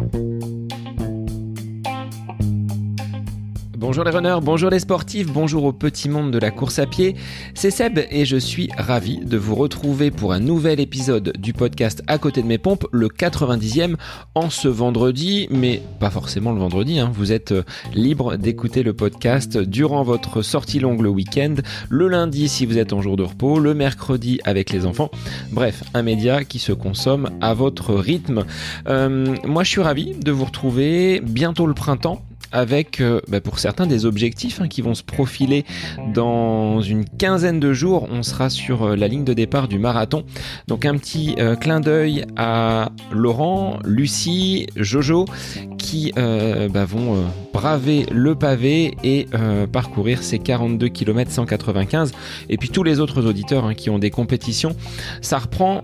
Bye. Bonjour les runners, bonjour les sportifs, bonjour au petit monde de la course à pied. C'est Seb et je suis ravi de vous retrouver pour un nouvel épisode du podcast À côté de mes pompes, le 90e en ce vendredi, mais pas forcément le vendredi. Hein. Vous êtes euh, libre d'écouter le podcast durant votre sortie longue le week-end, le lundi si vous êtes en jour de repos, le mercredi avec les enfants. Bref, un média qui se consomme à votre rythme. Euh, moi je suis ravi de vous retrouver bientôt le printemps avec euh, bah, pour certains des objectifs hein, qui vont se profiler dans une quinzaine de jours. On sera sur euh, la ligne de départ du marathon. Donc un petit euh, clin d'œil à Laurent, Lucie, Jojo qui bah, vont braver le pavé et parcourir ces 42 km 195. Et puis tous les autres auditeurs hein, qui ont des compétitions. Ça reprend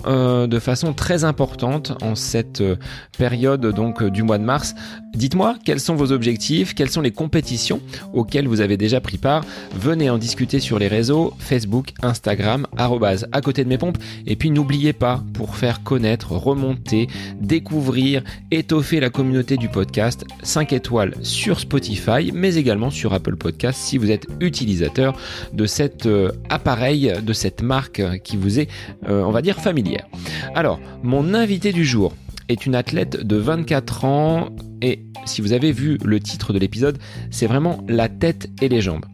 de façon très importante en cette période donc du mois de mars. Dites-moi quels sont vos objectifs quelles sont les compétitions auxquelles vous avez déjà pris part? Venez en discuter sur les réseaux Facebook, Instagram, à côté de mes pompes. Et puis n'oubliez pas, pour faire connaître, remonter, découvrir, étoffer la communauté du podcast, 5 étoiles sur Spotify, mais également sur Apple Podcast si vous êtes utilisateur de cet euh, appareil, de cette marque qui vous est, euh, on va dire, familière. Alors, mon invité du jour est une athlète de 24 ans et si vous avez vu le titre de l'épisode, c'est vraiment la tête et les jambes.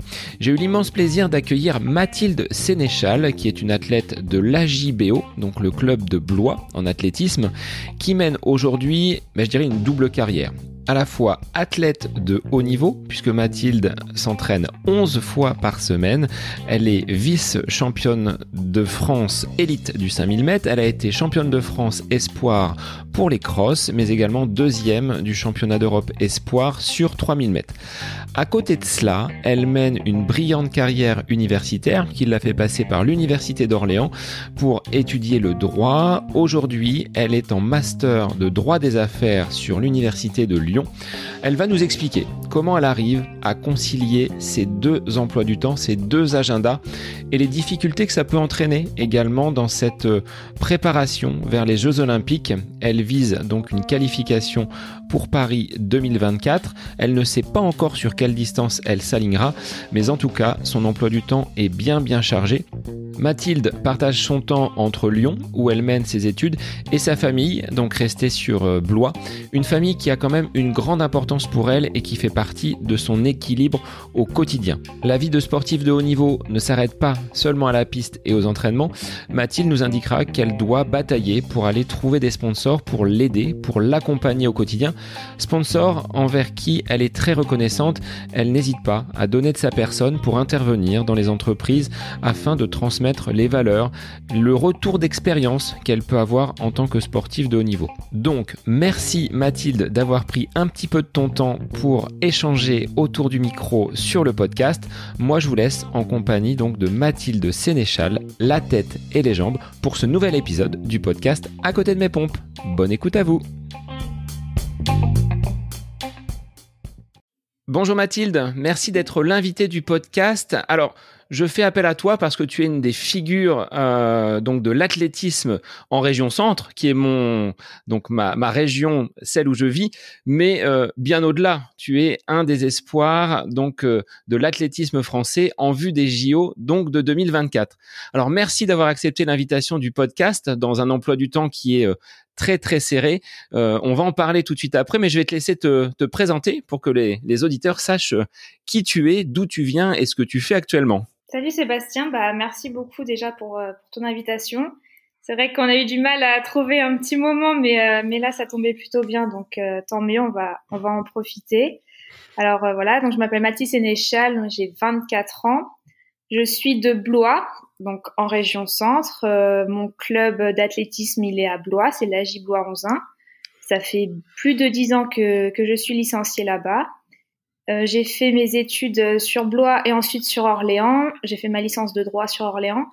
J'ai eu l'immense plaisir d'accueillir Mathilde Sénéchal, qui est une athlète de l'AJBO, donc le club de Blois en athlétisme, qui mène aujourd'hui, ben, je dirais, une double carrière à la fois athlète de haut niveau, puisque Mathilde s'entraîne 11 fois par semaine. Elle est vice-championne de France élite du 5000 mètres. Elle a été championne de France espoir pour les crosses, mais également deuxième du championnat d'Europe espoir sur 3000 mètres. À côté de cela, elle mène une brillante carrière universitaire qui l'a fait passer par l'Université d'Orléans pour étudier le droit. Aujourd'hui, elle est en master de droit des affaires sur l'Université de Lyon elle va nous expliquer comment elle arrive à concilier ces deux emplois du temps, ces deux agendas et les difficultés que ça peut entraîner également dans cette euh, préparation vers les Jeux Olympiques. Elle vise donc une qualification pour Paris 2024. Elle ne sait pas encore sur quelle distance elle s'alignera, mais en tout cas, son emploi du temps est bien bien chargé. Mathilde partage son temps entre Lyon, où elle mène ses études, et sa famille, donc restée sur euh, Blois. Une famille qui a quand même une grande importance pour elle et qui fait partie de son équilibre au quotidien. La vie de sportive de haut niveau ne s'arrête pas seulement à la piste et aux entraînements. Mathilde nous indiquera qu'elle doit batailler pour aller trouver des sponsors pour l'aider, pour l'accompagner au quotidien. Sponsors envers qui elle est très reconnaissante. Elle n'hésite pas à donner de sa personne pour intervenir dans les entreprises afin de transmettre les valeurs, le retour d'expérience qu'elle peut avoir en tant que sportive de haut niveau. Donc, merci Mathilde d'avoir pris un petit peu de ton temps pour échanger autour du micro sur le podcast. Moi, je vous laisse en compagnie donc de Mathilde Sénéchal, la tête et les jambes, pour ce nouvel épisode du podcast À côté de mes pompes. Bonne écoute à vous. Bonjour Mathilde, merci d'être l'invité du podcast. Alors, je fais appel à toi parce que tu es une des figures euh, donc de l'athlétisme en région centre, qui est mon donc ma, ma région, celle où je vis, mais euh, bien au-delà. Tu es un des espoirs donc euh, de l'athlétisme français en vue des JO donc de 2024. Alors merci d'avoir accepté l'invitation du podcast dans un emploi du temps qui est très très serré. on va en parler tout de suite après, mais je vais te laisser te, te présenter pour que les, les auditeurs sachent qui tu es, d'où tu viens et ce que tu fais actuellement. Salut Sébastien, bah merci beaucoup déjà pour, euh, pour ton invitation. C'est vrai qu'on a eu du mal à trouver un petit moment, mais, euh, mais là ça tombait plutôt bien, donc euh, tant mieux, on va, on va en profiter. Alors voilà, donc je m'appelle Mathis Sénéchal, j'ai 24 ans. Je suis de Blois, donc en région centre. mon club d'athlétisme, il est à Blois, c'est l'AJ Blois 11 Ça fait plus de 10 ans que, que je suis licenciée là-bas. Euh, j'ai fait mes études euh, sur Blois et ensuite sur Orléans. J'ai fait ma licence de droit sur Orléans.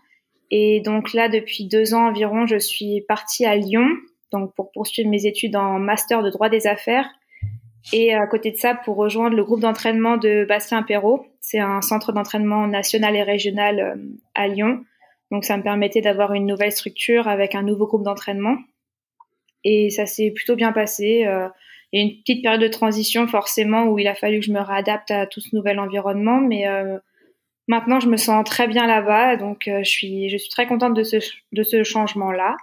Et donc là, depuis deux ans environ, je suis partie à Lyon, donc pour poursuivre mes études en master de droit des affaires. Et à côté de ça, pour rejoindre le groupe d'entraînement de Bastien Perrault. C'est un centre d'entraînement national et régional euh, à Lyon. Donc ça me permettait d'avoir une nouvelle structure avec un nouveau groupe d'entraînement. Et ça s'est plutôt bien passé. Il y a une petite période de transition forcément où il a fallu que je me réadapte à tout ce nouvel environnement, mais maintenant je me sens très bien là-bas, donc je suis je suis très contente de ce de ce changement là.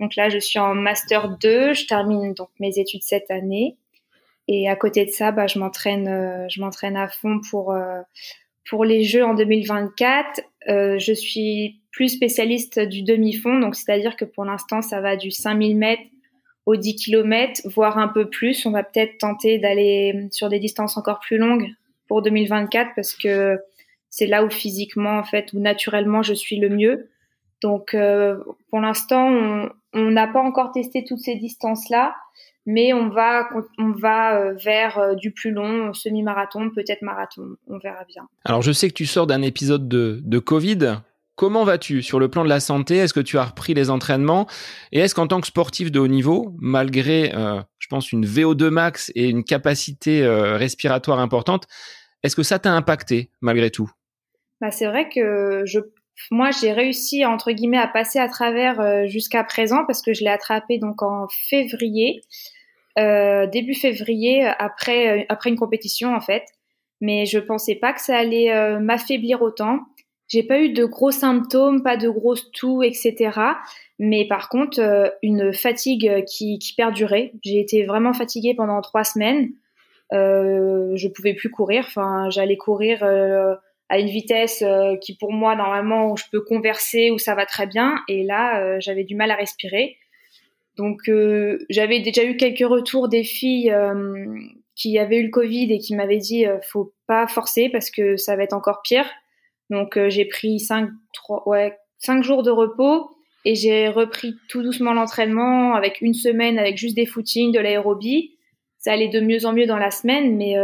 Donc là, je suis en master 2, je termine donc mes études cette année. Et à côté de ça, bah, je m'entraîne, euh, je m'entraîne à fond pour euh, pour les Jeux en 2024. Euh, je suis plus spécialiste du demi-fond, donc c'est-à-dire que pour l'instant, ça va du 5000 mètres au 10 km, voire un peu plus. On va peut-être tenter d'aller sur des distances encore plus longues pour 2024 parce que c'est là où physiquement, en fait, ou naturellement, je suis le mieux. Donc, euh, pour l'instant, on n'a pas encore testé toutes ces distances-là, mais on va, on va euh, vers euh, du plus long, semi-marathon, peut-être marathon. On verra bien. Alors, je sais que tu sors d'un épisode de, de Covid. Comment vas-tu? Sur le plan de la santé Est-ce que tu as repris les entraînements? Et est-ce qu'en tant que sportif de haut niveau, malgré, je pense, une VO2 max et une capacité respiratoire importante, est-ce que ça t'a impacté malgré tout? Bah, c'est vrai que je moi, j'ai réussi entre guillemets à passer à travers euh, jusqu'à présent parce que je l'ai attrapé donc en février, euh, début février après euh, après une compétition en fait. Mais je pensais pas que ça allait euh, m'affaiblir autant. J'ai pas eu de gros symptômes, pas de grosses toux, etc. Mais par contre, une fatigue qui, qui perdurait. J'ai été vraiment fatiguée pendant trois semaines. Euh, je pouvais plus courir. Enfin, j'allais courir à une vitesse euh, qui pour moi normalement où je peux converser où ça va très bien et là euh, j'avais du mal à respirer donc euh, j'avais déjà eu quelques retours des filles qui avaient eu le Covid et qui m'avaient dit faut pas forcer parce que ça va être encore pire donc j'ai pris cinq trois ouais cinq jours de repos et j'ai repris tout doucement l'entraînement avec une semaine avec juste des footings de l'aérobie ça allait de mieux en mieux dans la semaine, mais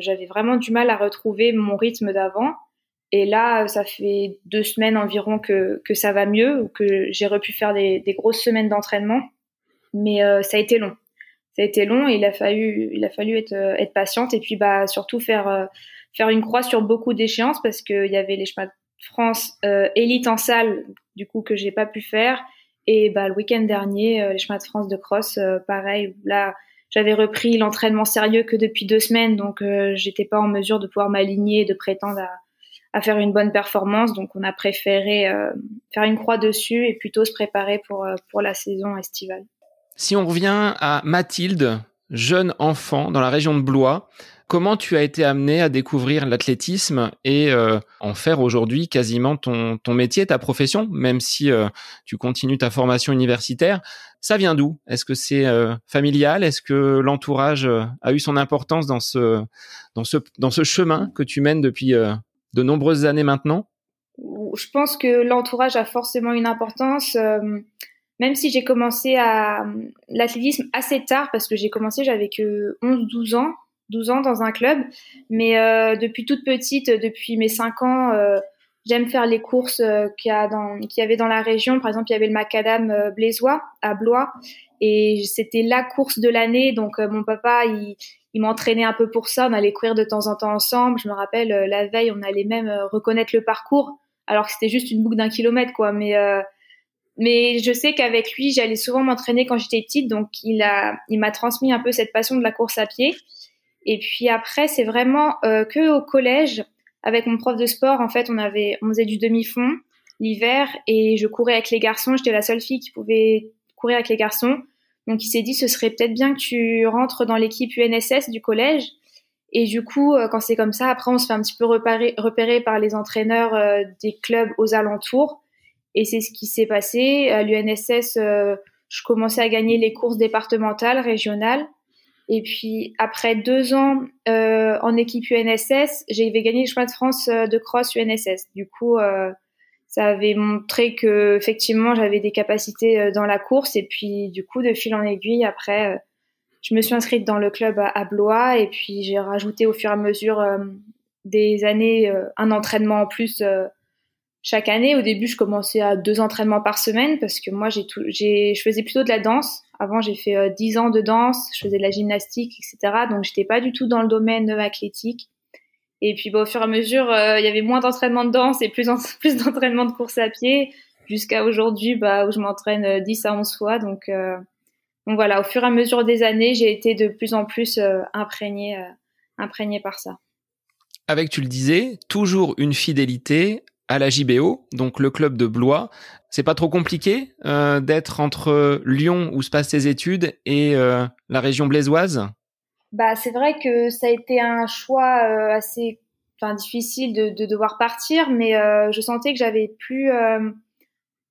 j'avais vraiment du mal à retrouver mon rythme d'avant. Et là, ça fait deux semaines environ que, que ça va mieux, ou que j'ai pu faire des, des, grosses semaines d'entraînement. Mais euh, ça a été long. Ça a été long et il a fallu, il a fallu être, euh, être patiente et puis bah, surtout faire, euh, faire une croix sur beaucoup d'échéances parce qu'il y avait les chemins de France euh, élite en salle, du coup, que j'ai pas pu faire. Et bah, le week-end dernier, les chemins de France de cross, pareil, là, j'avais repris l'entraînement sérieux que depuis deux semaines, donc j'étais pas en mesure de pouvoir m'aligner et de prétendre à faire une bonne performance. Donc on a préféré euh, faire une croix dessus et plutôt se préparer pour, euh, pour la saison estivale. Si on revient à Mathilde, jeune enfant dans la région de Blois, comment tu as été amené à découvrir l'athlétisme et euh, en faire aujourd'hui quasiment ton, ton métier, ta profession, même si tu continues ta formation universitaire? Ça vient d'où? Est-ce que c'est familial? Est-ce que l'entourage a eu son importance dans ce, dans, ce, dans ce chemin que tu mènes depuis de nombreuses années maintenant? Je pense que l'entourage a forcément une importance. Euh, même si j'ai commencé à l'athlétisme assez tard, parce que j'ai commencé, j'avais que 11-12 ans, 12 ans dans un club. Mais euh, depuis toute petite, depuis mes 5 ans, euh, j'aime faire les courses qu'il y, avait dans la région. Par exemple, il y avait le macadam blésois à Blois. Et c'était la course de l'année. Donc, mon papa, il, il m'entraînait un peu pour ça. On allait courir de temps en temps ensemble. Je me rappelle, euh, la veille, on allait même euh, reconnaître le parcours, alors que c'était juste une boucle d'un kilomètre, quoi. Mais euh, mais je sais qu'avec lui, j'allais souvent m'entraîner quand j'étais petite, donc il a, il m'a transmis un peu cette passion de la course à pied. Et puis après, c'est vraiment que au collège, avec mon prof de sport, en fait, on avait, on faisait du demi-fond l'hiver et je courais avec les garçons. J'étais la seule fille qui pouvait courir avec les garçons. Donc il s'est dit ce serait peut-être bien que tu rentres dans l'équipe UNSS du collège. Et du coup, euh, quand c'est comme ça, après on se fait un petit peu repérer, repérer par les entraîneurs euh, des clubs aux alentours. Et c'est ce qui s'est passé. À l'UNSS, euh, je commençais à gagner les courses départementales, régionales. Et puis après deux ans en équipe UNSS, j'ai gagné le chemin de France de cross UNSS. Du coup, ça avait montré que effectivement j'avais des capacités euh, dans la course et puis du coup de fil en aiguille après euh, je me suis inscrite dans le club à, Blois et puis j'ai rajouté au fur et à mesure euh, des années un entraînement en plus chaque année. Au début, je commençais à deux entraînements par semaine parce que moi, j'ai tout, j'ai, je faisais plutôt de la danse. Avant, j'ai fait dix ans de danse, je faisais de la gymnastique, etc. Donc, j'étais pas du tout dans le domaine athlétique. Et puis, bah, au fur et à mesure, euh, il y avait moins d'entraînement de danse et plus, d'entraînement de course à pied, jusqu'à aujourd'hui, bah, où je m'entraîne 10 euh, à 11 fois. Donc, euh, voilà, au fur et à mesure des années, j'ai été de plus en plus euh, euh, imprégnée par ça. Avec, tu le disais, toujours une fidélité à la JBO, donc le club de Blois. C'est pas trop compliqué euh, d'être entre Lyon où se passent tes études et la région blésoise Bah c'est vrai que ça a été un choix assez, enfin difficile de, de, devoir partir, mais je sentais que j'avais plus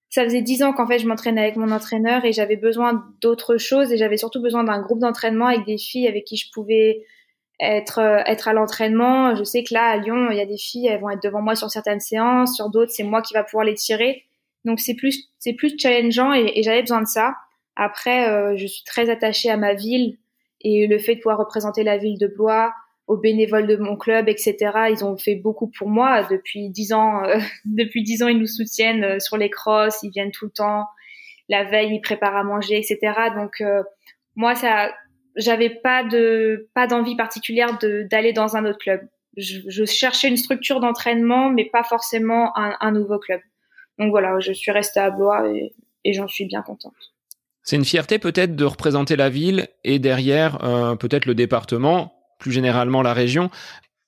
ça faisait dix ans qu'en fait je m'entraînais avec mon entraîneur et j'avais besoin d'autre chose et j'avais surtout besoin d'un groupe d'entraînement avec des filles avec qui je pouvais être euh, être à l'entraînement. Je sais que là à Lyon, il y a des filles, elles vont être devant moi sur certaines séances, sur d'autres c'est moi qui va pouvoir les tirer. Donc c'est plus c'est plus challengeant et, j'avais besoin de ça. Après, euh, je suis très attachée à ma ville et le fait de pouvoir représenter la ville de Blois, aux bénévoles de mon club, etc. Ils ont fait beaucoup pour moi depuis dix ans. Euh, depuis dix ans, ils nous soutiennent euh, sur les crosses, ils viennent tout le temps. La veille, ils préparent à manger, etc. Donc euh, moi, ça, j'avais pas de pas d'envie particulière d'aller dans un autre club. Je, cherchais une structure d'entraînement, mais pas forcément un, nouveau club. Donc voilà, je suis restée à Blois et, et j'en suis bien contente. C'est une fierté peut-être de représenter la ville et derrière euh, peut-être le département plus généralement la région.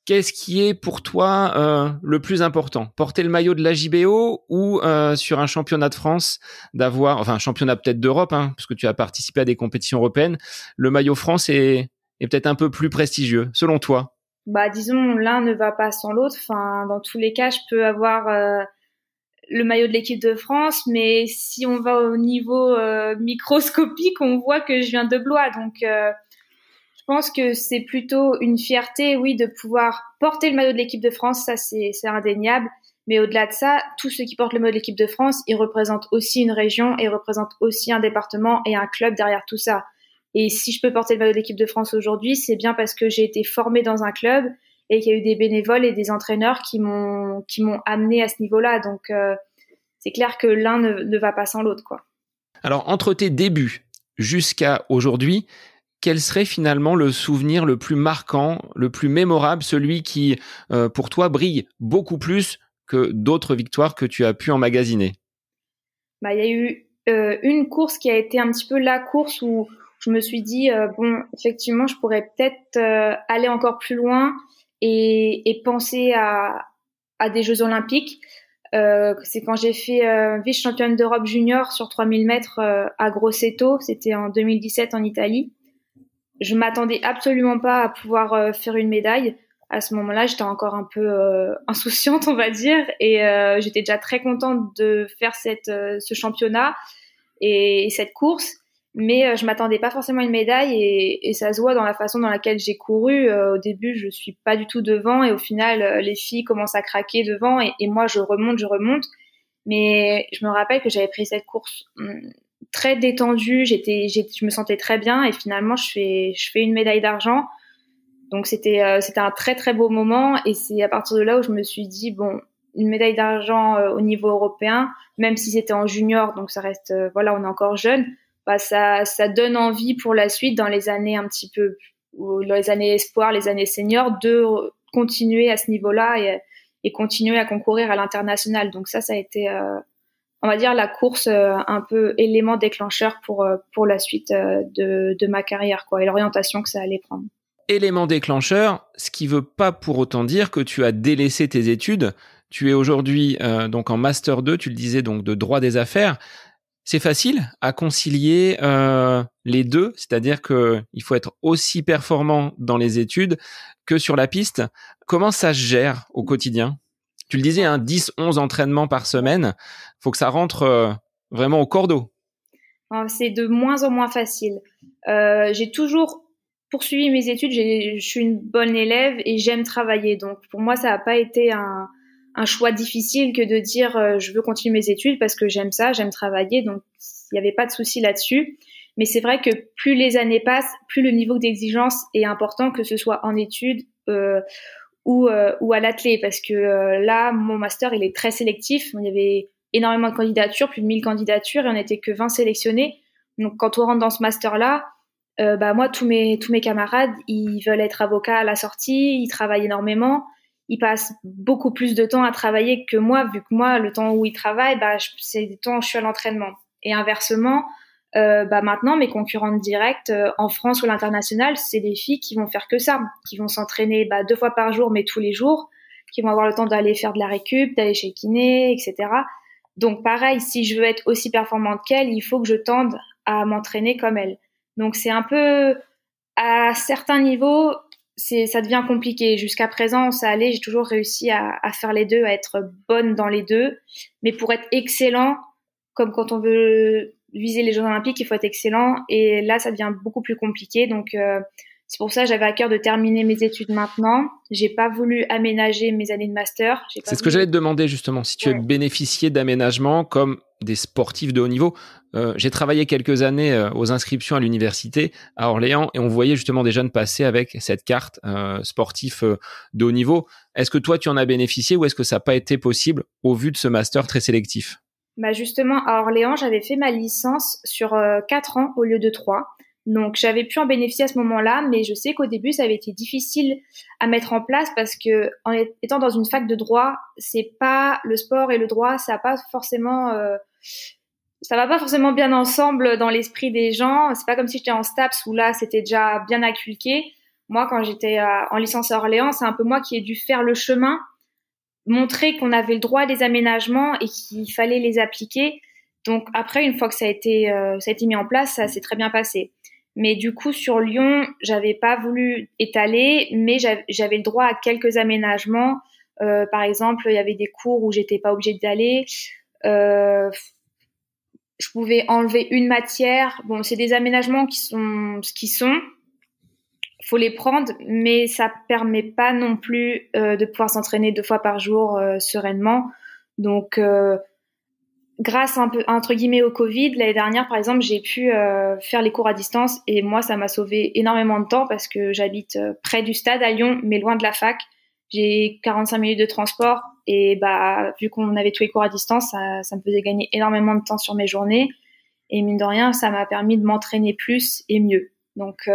Qu'est-ce qui est pour toi euh, le plus important? Porter le maillot de la JBO ou euh, sur un championnat de France d'avoir, enfin un championnat peut-être d'Europe, hein, parce tu as participé à des compétitions européennes, le maillot France est, peut-être un peu plus prestigieux, selon toi? Bah disons, l'un ne va pas sans l'autre. Dans tous les cas, je peux avoir euh, le maillot de l'équipe de France, mais si on va au niveau microscopique, on voit que je viens de Blois, donc pense que c'est plutôt une fierté, oui, de pouvoir porter le maillot de l'équipe de France, ça c'est indéniable. Mais au-delà de ça, tous ceux qui portent le maillot de l'équipe de France, ils représentent aussi une région et représentent aussi un département et un club derrière tout ça. Et si je peux porter le maillot de l'équipe de France aujourd'hui, c'est bien parce que j'ai été formée dans un club et qu'il y a eu des bénévoles et des entraîneurs qui m'ont qui m'ont amené à ce niveau-là. Donc euh, c'est clair que l'un ne, ne va pas sans l'autre, quoi. Alors entre tes débuts jusqu'à aujourd'hui, quel serait finalement le souvenir le plus marquant, le plus mémorable, celui qui, euh, pour toi, brille beaucoup plus que d'autres victoires que tu as pu emmagasiner? Bah, Il y a eu euh, une course qui a été un petit peu la course où je me suis dit, euh, bon, effectivement, je pourrais peut-être aller encore plus loin et, penser à, à, des Jeux olympiques. c'est quand j'ai fait vice-championne d'Europe junior sur 3000 mètres à Grosseto, c'était en 2017 en Italie je m'attendais absolument pas à pouvoir euh, faire une médaille. À ce moment-là, j'étais encore un peu euh, insouciante, on va dire, et euh, j'étais déjà très contente de faire cette, ce championnat et, cette course. Mais je m'attendais pas forcément à une médaille et, et, ça se voit dans la façon dans laquelle j'ai couru. au début, je suis pas du tout devant et au final, les filles commencent à craquer devant et, et moi, je remonte, je remonte. Mais je me rappelle que j'avais pris cette course hum, très détendue, j'étais, je me sentais très bien et finalement je fais, je fais une médaille d'argent. Donc c'était, euh, c'était un très très beau moment et c'est à partir de là où je me suis dit bon, une médaille d'argent euh, au niveau européen, même si c'était en junior, donc ça reste, euh, voilà, on est encore jeune, bah ça, ça donne envie pour la suite dans les années un petit peu, dans les années espoir, les années seniors, de continuer à ce niveau-là et, et continuer à concourir à l'international. Donc ça, ça a été on va dire la course euh, un peu élément déclencheur pour euh, pour la suite euh, de, de ma carrière quoi et l'orientation que ça allait prendre. Élément déclencheur, ce qui veut pas pour autant dire que tu as délaissé tes études. Tu es aujourd'hui donc en master 2, tu le disais donc de droit des affaires. C'est facile à concilier euh, les deux, c'est-à-dire que il faut être aussi performant dans les études que sur la piste. Comment ça se gère au quotidien? Tu le disais, hein, 10, 11 entraînements par semaine. Faut que ça rentre euh, vraiment au cordeau. Ah, c'est de moins en moins facile. Euh, j'ai toujours poursuivi mes études. Je suis une bonne élève et j'aime travailler. Donc pour moi, ça n'a pas été un, choix difficile que de dire euh, je veux continuer mes études parce que j'aime ça, j'aime travailler. Donc il n'y avait pas de souci là-dessus. Mais c'est vrai que plus les années passent, plus le niveau d'exigence est important, que ce soit en études ou, à l'athlé parce que là, mon master, il est très sélectif. Il y avait énormément de candidatures, plus de 1000 candidatures et on n'était que 20 sélectionnés. Donc quand on rentre dans ce master-là, euh, bah moi, tous mes, tous mes camarades, ils veulent être avocats à la sortie, ils travaillent énormément, ils passent beaucoup plus de temps à travailler que moi, vu que moi, le temps où ils travaillent, bah, c'est le temps où je suis à l'entraînement. Et inversement, euh, bah maintenant mes concurrentes directes euh, en France ou l'international, c'est des filles qui vont faire que ça, qui vont s'entraîner bah, deux fois par jour mais tous les jours, qui vont avoir le temps d'aller faire de la récup, d'aller chez le kiné, etc. Donc pareil, si je veux être aussi performante qu'elle, il faut que je tende à m'entraîner comme elle. Donc c'est un peu à certains niveaux, c'est ça devient compliqué. Jusqu'à présent, ça allait, j'ai toujours réussi à, faire les deux, à être bonne dans les deux. Mais pour être excellent, comme quand on veut viser les Jeux Olympiques, il faut être excellent. Et là, ça devient beaucoup plus compliqué. Donc, euh, c'est pour ça que j'avais à cœur de terminer mes études maintenant. J'ai pas voulu aménager mes années de master. C'est ce que j'allais te demander justement, si tu as bénéficié d'aménagement comme des sportifs de haut niveau. Euh, j'ai travaillé quelques années euh, aux inscriptions à l'université à Orléans et on voyait justement des jeunes passer avec cette carte euh, sportif de haut niveau. Est-ce que toi tu en as bénéficié ou est-ce que ça n'a pas été possible au vu de ce master très sélectif? Bah justement, à Orléans, j'avais fait ma licence sur 4 ans au lieu de 3. Donc j'avais pu en bénéficier à ce moment-là, mais je sais qu'au début ça avait été difficile à mettre en place parce que en étant dans une fac de droit, c'est pas le sport et le droit, ça pas forcément, euh, ça va pas forcément bien ensemble dans l'esprit des gens. C'est pas comme si j'étais en STAPS où là c'était déjà bien acculqué. Moi, quand j'étais en licence à Orléans, c'est un peu moi qui ai dû faire le chemin montrer qu'on avait le droit des aménagements et qu'il fallait les appliquer. Donc après, une fois que ça a été, euh, ça a été mis en place, ça s'est très bien passé. Mais du coup, sur Lyon, j'avais pas voulu étaler, mais j'avais le droit à quelques aménagements. Euh, par exemple, il y avait des cours où j'étais pas obligée d'aller. Euh, je pouvais enlever une matière. Bon, c'est des aménagements qui sont ce qui sont faut les prendre, mais ça permet pas non plus euh, de pouvoir s'entraîner deux fois par jour euh, sereinement. Donc, euh, grâce un peu entre guillemets au Covid, l'année dernière par exemple, j'ai pu faire les cours à distance et moi ça m'a sauvé énormément de temps parce que j'habite près du stade à Lyon, mais loin de la fac. J'ai 45 minutes de transport et bah vu qu'on avait tous les cours à distance, ça, ça me faisait gagner énormément de temps sur mes journées et mine de rien, ça m'a permis de m'entraîner plus et mieux. Donc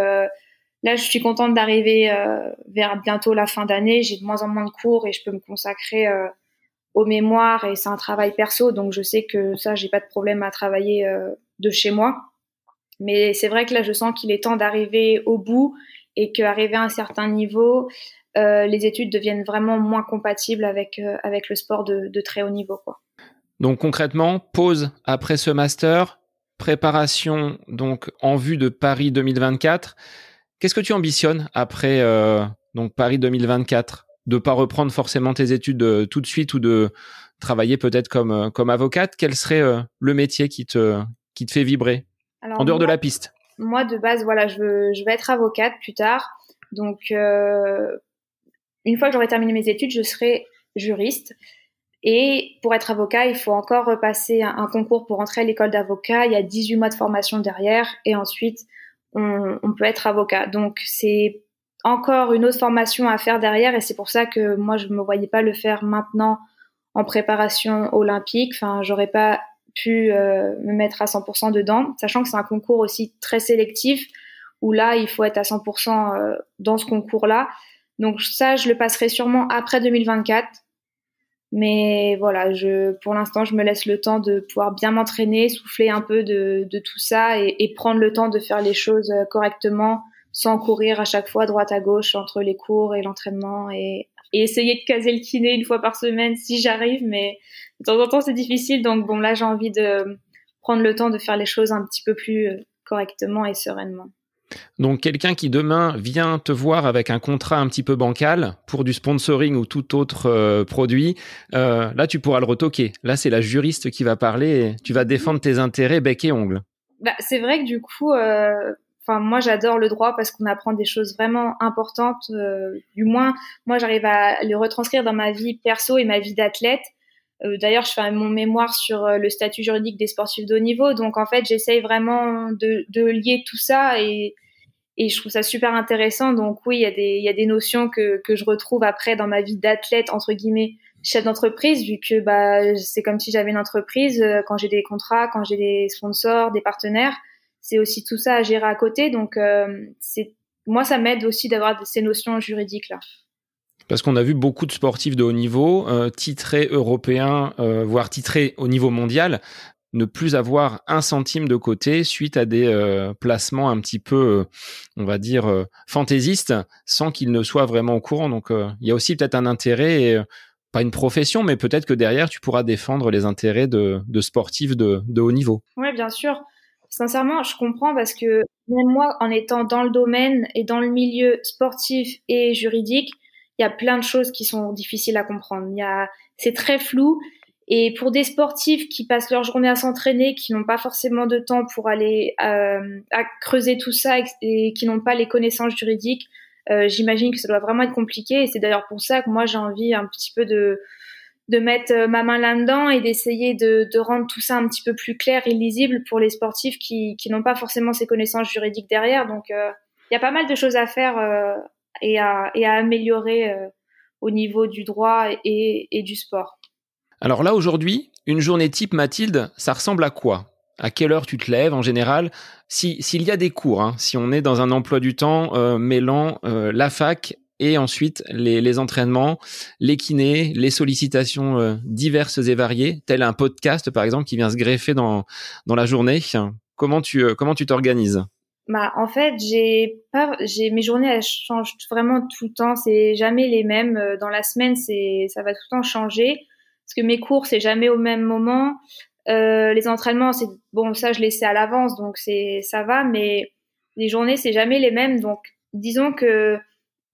Là, je suis contente d'arriver euh, vers bientôt la fin d'année. J'ai de moins en moins de cours et je peux me consacrer euh, aux mémoires et c'est un travail perso, donc je sais que ça, j'ai pas de problème à travailler euh, de chez moi. Mais c'est vrai que là, je sens qu'il est temps d'arriver au bout et qu'arriver à un certain niveau, les études deviennent vraiment moins compatibles avec avec le sport de, de très haut niveau, quoi. Donc concrètement, pause après ce master, préparation donc en vue de Paris 2024. Qu'est-ce que tu ambitionnes après euh, donc Paris 2024 De pas reprendre forcément tes études euh, tout de suite ou de travailler peut-être comme euh, comme avocate Quel serait le métier qui te qui te fait vibrer en dehors de la piste? Moi, de base, voilà, je veux je vais être avocate plus tard. Donc, une fois que j'aurai terminé mes études, je serai juriste. Et pour être avocat, il faut encore repasser un, un concours pour entrer à l'école d'avocat. Il y a 18 mois de formation derrière. Et ensuite, on, peut être avocat. Donc c'est encore une autre formation à faire derrière et c'est pour ça que moi je me voyais pas le faire maintenant en préparation olympique. Enfin, j'aurais pas pu euh, me mettre à 100% dedans, sachant que c'est un concours aussi très sélectif où là il faut être à 100% euh, dans ce concours-là. Donc ça, je le passerai sûrement après 2024. Mais voilà, je, pour l'instant, je me laisse le temps de pouvoir bien m'entraîner, souffler un peu de, de tout ça et, et, prendre le temps de faire les choses euh, correctement sans courir à chaque fois droite à gauche entre les cours et l'entraînement et, et essayer de caser le kiné une fois par semaine si j'arrive. Mais de temps en temps, c'est difficile. Donc bon, là, j'ai envie de prendre le temps de faire les choses un petit peu plus euh, correctement et sereinement. Donc quelqu'un qui demain vient te voir avec un contrat un petit peu bancal pour du sponsoring ou tout autre euh, produit, euh, là tu pourras le retoquer. Là c'est la juriste qui va parler et tu vas défendre tes intérêts bec et ongle. Bah, c'est vrai que du coup, euh, enfin moi j'adore le droit parce qu'on apprend des choses vraiment importantes. du moins, moi j'arrive à le retranscrire dans ma vie perso et ma vie d'athlète. D'ailleurs, je fais mon mémoire sur le statut juridique des sportifs de haut niveau. Donc, en fait, j'essaye vraiment de, de, lier tout ça et, et je trouve ça super intéressant. Donc oui, il y a des, y a des notions que, que je retrouve après dans ma vie d'athlète, entre guillemets, chef d'entreprise, vu que bah, c'est comme si j'avais une entreprise, euh, quand j'ai des contrats, quand j'ai des sponsors, des partenaires, c'est aussi tout ça à gérer à côté. Donc euh, c'est moi, ça m'aide aussi d'avoir ces notions juridiques là. Parce qu'on a vu beaucoup de sportifs de haut niveau, euh, titrés européens, euh, voire titrés au niveau mondial, ne plus avoir un centime de côté suite à des euh, placements un petit peu, on va dire, fantaisistes, sans qu'ils ne soient vraiment au courant. Donc, il y a aussi peut-être un intérêt, et, pas une profession, mais peut-être que derrière, tu pourras défendre les intérêts de, sportifs de, de haut niveau. Oui, bien sûr. Sincèrement, je comprends parce que même moi, en étant dans le domaine et dans le milieu sportif et juridique, il y a plein de choses qui sont difficiles à comprendre. Il y a, c'est très flou. Et pour des sportifs qui passent leur journée à s'entraîner, qui n'ont pas forcément de temps pour aller euh, à creuser tout ça et, qui n'ont pas les connaissances juridiques, euh, j'imagine que ça doit vraiment être compliqué. Et c'est d'ailleurs pour ça que moi j'ai envie un petit peu de de mettre euh, ma main là-dedans et d'essayer de, rendre tout ça un petit peu plus clair et lisible pour les sportifs qui, qui n'ont pas forcément ces connaissances juridiques derrière. Donc il y a pas mal de choses à faire et à, et à améliorer euh, au niveau du droit et, et du sport. Alors là, aujourd'hui, une journée type Mathilde, ça ressemble à quoi? À quelle heure tu te lèves en général? Si, S'il y a des cours, hein, si on est dans un emploi du temps euh, mêlant euh, la fac et ensuite les, entraînements, les kinés, les sollicitations euh, diverses et variées, tel un podcast par exemple qui vient se greffer dans, dans la journée, comment tu comment tu t'organises? Bah, en fait, j'ai pas, j'ai mes journées elles changent vraiment tout le temps. C'est jamais les mêmes. Euh, dans la semaine, c'est, ça va tout le temps changer parce que mes cours c'est jamais au même moment. Euh, les entraînements, c'est bon, ça je les sais à l'avance, donc c'est ça va. Mais les journées, c'est jamais les mêmes. Donc, disons que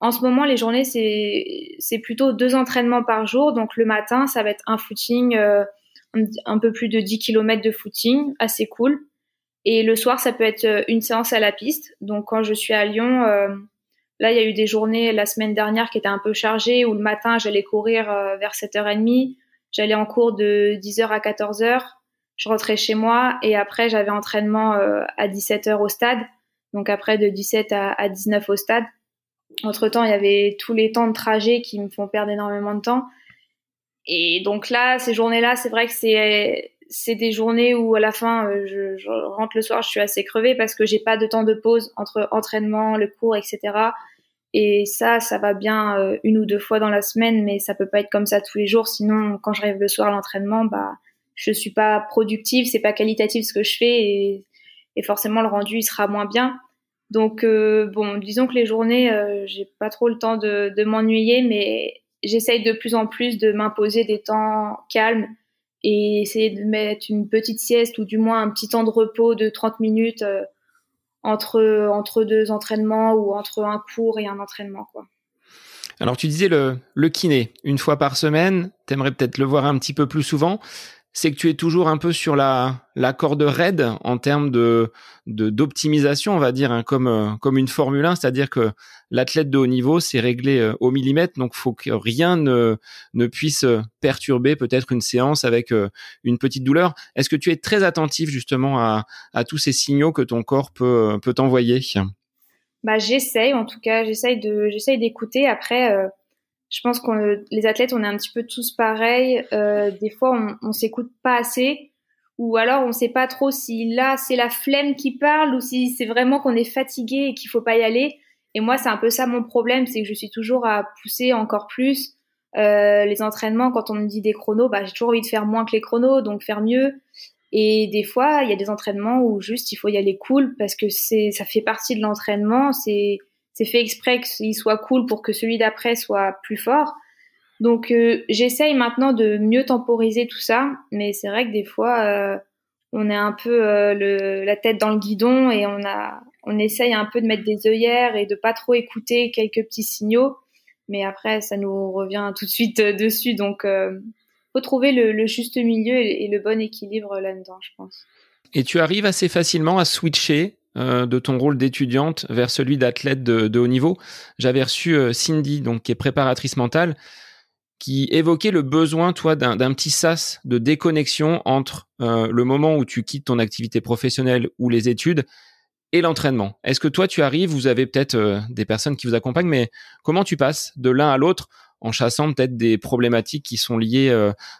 en ce moment, les journées c'est plutôt deux entraînements par jour. Donc le matin, ça va être un footing, euh, un peu plus de 10 km de footing, assez cool. Et le soir, ça peut être euh, une séance à la piste. Donc quand je suis à Lyon, euh, là, il y a eu des journées la semaine dernière qui étaient un peu chargées, où le matin, j'allais courir euh, vers 7h30. J'allais en cours de 10h à 14h. Je rentrais chez moi et après, j'avais entraînement à 17h au stade. Donc après, de 17 à, à 19 au stade. Entre-temps, il y avait tous les temps de trajet qui me font perdre énormément de temps. Et donc là, ces journées-là, c'est vrai que c'est c'est des journées où à la fin, euh, je, rentre le soir, je suis assez crevée parce que j'ai pas de temps de pause entre entraînement, le cours, etc. Et ça, ça va bien euh, une ou deux fois dans la semaine, mais ça peut pas être comme ça tous les jours. Sinon, quand je rêve le soir à l'entraînement, bah, je suis pas productive, c'est pas qualitatif ce que je fais et, et forcément le rendu il sera moins bien. Donc euh, bon, disons que les journées, j'ai pas trop le temps de, m'ennuyer, mais j'essaye de plus en plus de m'imposer des temps calmes et essayer de mettre une petite sieste ou du moins un petit temps de repos de 30 minutes euh, entre, deux entraînements ou entre un cours et un entraînement. Alors tu disais le, le kiné, une fois par semaine, t'aimerais peut-être le voir un petit peu plus souvent c'est que tu es toujours un peu sur la, la corde raide en termes de d'optimisation, on va dire, hein, comme euh, comme une Formule 1, c'est-à-dire que l'athlète de haut niveau, c'est réglé euh, au millimètre, donc faut que rien ne ne puisse perturber peut-être une séance avec euh, une petite douleur. Est-ce que tu es très attentif justement à, à tous ces signaux que ton corps peut peut t'envoyer? Bah j'essaye, en tout cas, j'essaye de j'essaye d'écouter. Après je pense que les athlètes, on est un petit peu tous pareils. Euh, des fois, on, on s'écoute pas assez, ou alors on sait pas trop si là c'est la flemme qui parle ou si c'est vraiment qu'on est fatigué et qu'il faut pas y aller. Et moi, c'est un peu ça mon problème, c'est que je suis toujours à pousser encore plus. Euh, les entraînements, quand on me dit des chronos, bah, j'ai toujours envie de faire moins que les chronos, donc faire mieux. Et des fois, il y a des entraînements où juste il faut y aller cool parce que c'est, ça fait partie de l'entraînement. C'est, c'est fait exprès qu'il soit cool pour que celui d'après soit plus fort. Donc euh, j'essaye maintenant de mieux temporiser tout ça, mais c'est vrai que des fois euh, on est un peu euh, la tête dans le guidon et on a on essaye un peu de mettre des œillères et de pas trop écouter quelques petits signaux, mais après ça nous revient tout de suite dessus. Donc faut trouver le, juste milieu et, le bon équilibre là-dedans, je pense. Et tu arrives assez facilement à switcher euh, de ton rôle d'étudiante vers celui d'athlète de, haut niveau. J'avais reçu euh, Cindy, donc qui est préparatrice mentale, qui évoquait le besoin, toi, d'un petit sas de déconnexion entre euh, le moment où tu quittes ton activité professionnelle ou les études et l'entraînement. Est-ce que toi, tu arrives, vous avez peut-être des personnes qui vous accompagnent, mais comment tu passes de l'un à l'autre en chassant peut-être des problématiques qui sont liées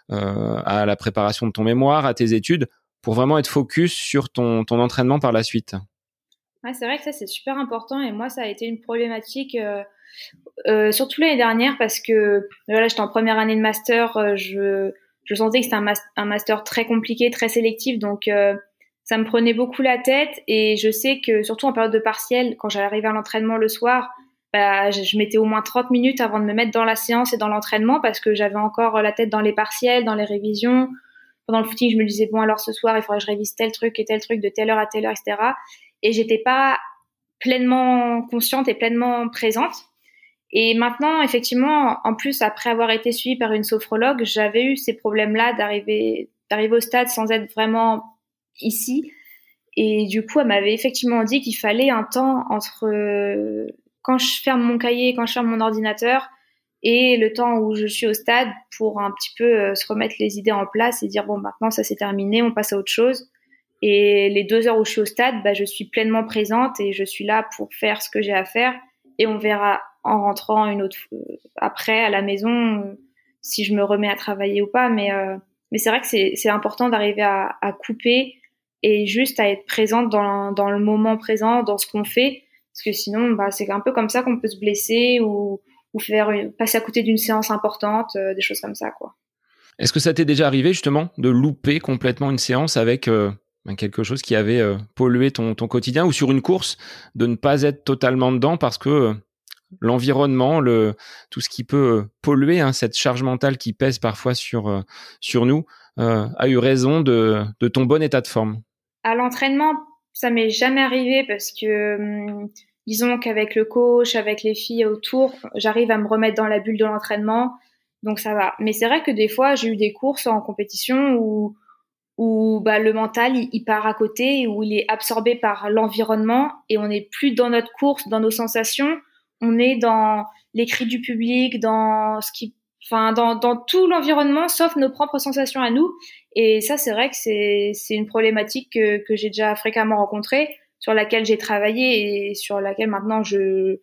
à la préparation de ton mémoire, à tes études, pour vraiment être focus sur ton entraînement par la suite? Ouais, c'est vrai que ça, c'est super important. Et moi, ça a été une problématique, euh, euh, surtout l'année dernière, parce que voilà, j'étais en première année de master, euh, je, je sentais que c'était un, master très compliqué, très sélectif, donc ça me prenait beaucoup la tête. Et je sais que surtout en période de partiel, quand j'arrivais à l'entraînement le soir, bah, je, mettais au moins 30 minutes avant de me mettre dans la séance et dans l'entraînement parce que j'avais encore la tête dans les partiels, dans les révisions. Pendant le footing, je me disais bon alors ce soir il faudrait que je révise tel truc et tel truc de telle heure à telle heure, etc. Et j'étais pas pleinement consciente et pleinement présente. Et maintenant, effectivement, en plus après avoir été suivie par une sophrologue, j'avais eu ces problèmes-là d'arriver d'arriver au stade sans être vraiment ici. Et du coup, elle m'avait effectivement dit qu'il fallait un temps entre quand je ferme mon cahier, quand je ferme mon ordinateur, et le temps où je suis au stade pour un petit peu euh, se remettre les idées en place et dire bon maintenant ça c'est terminé, on passe à autre chose. Et les deux heures où je suis au stade, bah, je suis pleinement présente et je suis là pour faire ce que j'ai à faire. Et on verra en rentrant une autre euh, après à la maison euh, si je me remets à travailler ou pas. Mais mais c'est vrai que c'est important d'arriver à, à, couper et juste à être présente dans, dans le moment présent, dans ce qu'on fait parce que sinon, bah, c'est un peu comme ça qu'on peut se blesser ou, ou faire passer à côté d'une séance importante, euh, des choses comme ça, quoi. Est-ce que ça t'est déjà arrivé justement de louper complètement une séance avec euh, quelque chose qui avait euh, pollué ton, ton, quotidien ou sur une course de ne pas être totalement dedans parce que l'environnement, le tout ce qui peut polluer hein, cette charge mentale qui pèse parfois sur sur nous a eu raison de, de ton bon état de forme. À l'entraînement, ça m'est jamais arrivé parce que hum, disons qu'avec le coach, avec les filles autour, j'arrive à me remettre dans la bulle de l'entraînement, donc ça va. Mais c'est vrai que des fois, j'ai eu des courses en compétition où où bah, le mental il, part à côté, où il est absorbé par l'environnement et on n'est plus dans notre course, dans nos sensations, on est dans les cris du public, dans ce qui enfin dans, dans tout l'environnement sauf nos propres sensations à nous. Et ça c'est vrai que c'est c'est une problématique que, que j'ai déjà fréquemment rencontrée sur laquelle j'ai travaillé et sur laquelle maintenant je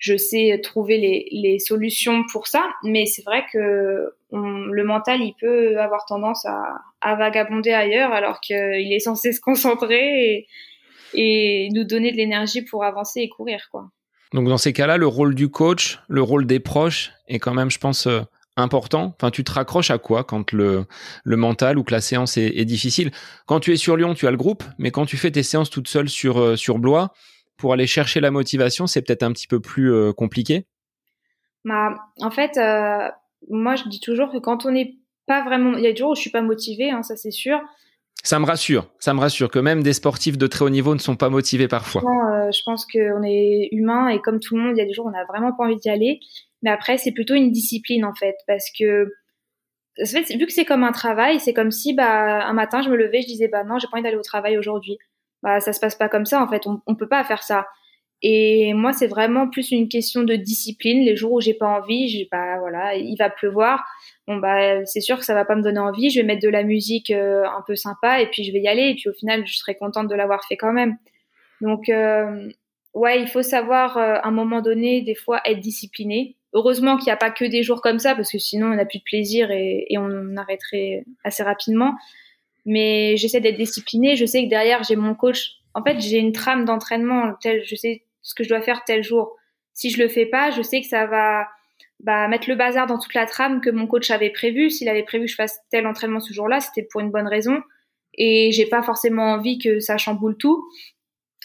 je sais trouver les, solutions pour ça mais c'est vrai que le mental il peut avoir tendance à, vagabonder ailleurs alors qu'il est censé se concentrer et, nous donner de l'énergie pour avancer et courir quoi donc dans ces cas-là, le rôle du coach, le rôle des proches est quand même, je pense, euh, important. Enfin, tu te raccroches à quoi quand le, mental ou que la séance est, est, difficile? Quand tu es sur Lyon, tu as le groupe, mais quand tu fais tes séances toute seule sur, euh, sur Blois, pour aller chercher la motivation, c'est peut-être un petit peu plus euh, compliqué? Bah, En fait, moi, je dis toujours que quand on n'est pas vraiment... Il y a des jours où je suis pas motivée, hein, ça c'est sûr. Ça me rassure, ça me rassure que même des sportifs de très haut niveau ne sont pas motivés parfois. Euh, je pense qu'on est humain et comme tout le monde, il y a des jours où on n'a vraiment pas envie d'y aller. Mais après, c'est plutôt une discipline en fait, parce que en fait, vu que c'est comme un travail, c'est comme si bah un matin je me levais, je disais bah non, j'ai pas envie d'aller au travail aujourd'hui. Bah ça se passe pas comme ça en fait, on, on peut pas faire ça. Et moi, c'est vraiment plus une question de discipline. Les jours où j'ai pas envie, j'ai pas voilà, il va pleuvoir. Bon bah c'est sûr que ça va pas me donner envie. Je vais mettre de la musique euh, un peu sympa et puis je vais y aller. Et puis au final, je serai contente de l'avoir fait quand même. Donc euh, ouais, il faut savoir euh, à un moment donné, des fois, être discipliné. Heureusement qu'il n'y a pas que des jours comme ça parce que sinon on n'a plus de plaisir et, et on arrêterait assez rapidement. Mais j'essaie d'être disciplinée. Je sais que derrière j'ai mon coach. En fait, j'ai une trame d'entraînement. Je sais ce que je dois faire tel jour. Si je le fais pas, je sais que ça va bah, mettre le bazar dans toute la trame que mon coach avait prévu. S'il avait prévu que je fasse tel entraînement ce jour-là, c'était pour une bonne raison. Et j'ai pas forcément envie que ça chamboule tout.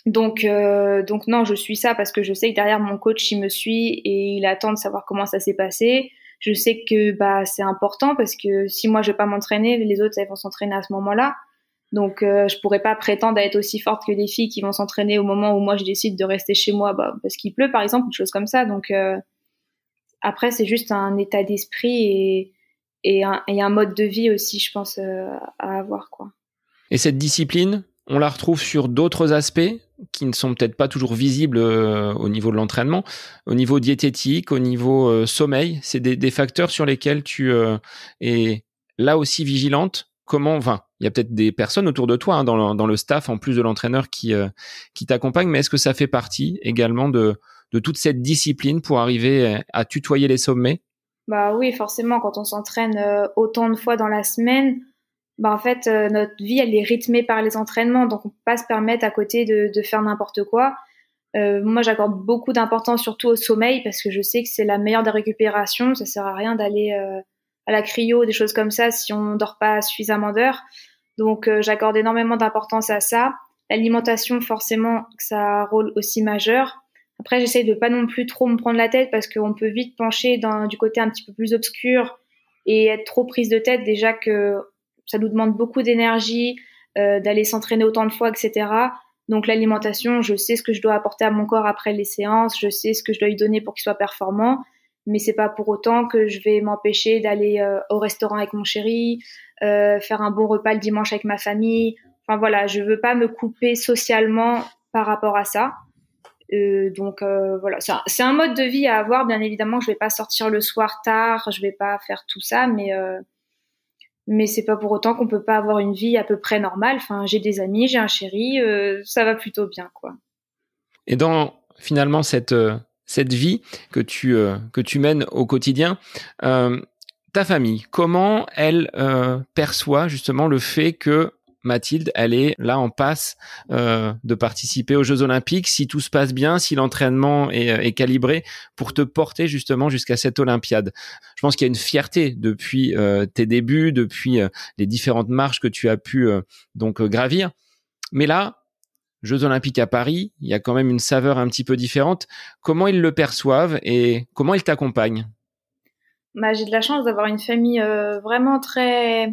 Donc, euh, donc non, je suis ça parce que je sais que derrière mon coach, il me suit et il attend de savoir comment ça s'est passé. Je sais que bah c'est important parce que si moi je vais pas m'entraîner, les autres vont s'entraîner à ce moment-là. Donc, euh, je pourrais pas prétendre à être aussi forte que des filles qui vont s'entraîner au moment où moi je décide de rester chez moi, bah, parce qu'il pleut, par exemple, une chose comme ça. Donc, euh, après, c'est juste un état d'esprit et, et, un, mode de vie aussi, je pense, euh, à avoir, quoi. Et cette discipline, on la retrouve sur d'autres aspects qui ne sont peut-être pas toujours visibles euh, au niveau de l'entraînement, au niveau diététique, au niveau euh, sommeil. C'est des, des, facteurs sur lesquels tu es là aussi vigilante. Comment, enfin, il y a peut-être des personnes autour de toi hein, dans, le, staff en plus de l'entraîneur qui euh, t'accompagne mais est-ce que ça fait partie également de de toute cette discipline pour arriver à tutoyer les sommets? Bah oui forcément quand on s'entraîne euh, autant de fois dans la semaine bah en fait euh, notre vie elle est rythmée par les entraînements donc on peut pas se permettre à côté de, de faire n'importe quoi moi j'accorde beaucoup d'importance surtout au sommeil parce que je sais que c'est la meilleure des récupérations ça sert à rien d'aller à la cryo, des choses comme ça, si on dort pas suffisamment d'heures. Donc, j'accorde énormément d'importance à ça. L'alimentation, forcément, ça a un rôle aussi majeur. Après, j'essaye de pas non plus trop me prendre la tête parce qu'on peut vite pencher dans du côté un petit peu plus obscur et être trop prise de tête. Déjà que ça nous demande beaucoup d'énergie euh, d'aller s'entraîner autant de fois, etc. Donc l'alimentation, je sais ce que je dois apporter à mon corps après les séances, je sais ce que je dois lui donner pour qu'il soit performant, mais c'est pas pour autant que je vais m'empêcher d'aller euh, au restaurant avec mon chéri, euh, faire un bon repas le dimanche avec ma famille. Enfin voilà, je veux pas me couper socialement par rapport à ça. Euh, donc euh, voilà, c'est un, mode de vie à avoir. Bien évidemment, je vais pas sortir le soir tard, je vais pas faire tout ça, mais euh, mais c'est pas pour autant qu'on peut pas avoir une vie à peu près normale. Enfin, j'ai des amis, j'ai un chéri, euh, ça va plutôt bien, quoi. Et dans finalement cette cette vie que tu que tu mènes au quotidien, ta famille, comment elle perçoit justement le fait que Mathilde, elle est là en passe euh, de participer aux Jeux Olympiques. Si tout se passe bien, si l'entraînement est, euh, calibré pour te porter justement jusqu'à cette Olympiade. Je pense qu'il y a une fierté depuis euh, tes débuts, depuis les différentes marches que tu as pu donc gravir. Mais là, Jeux Olympiques à Paris, il y a quand même une saveur un petit peu différente. Comment ils le perçoivent et comment ils t'accompagnent? Bah, J'ai de la chance d'avoir une famille vraiment très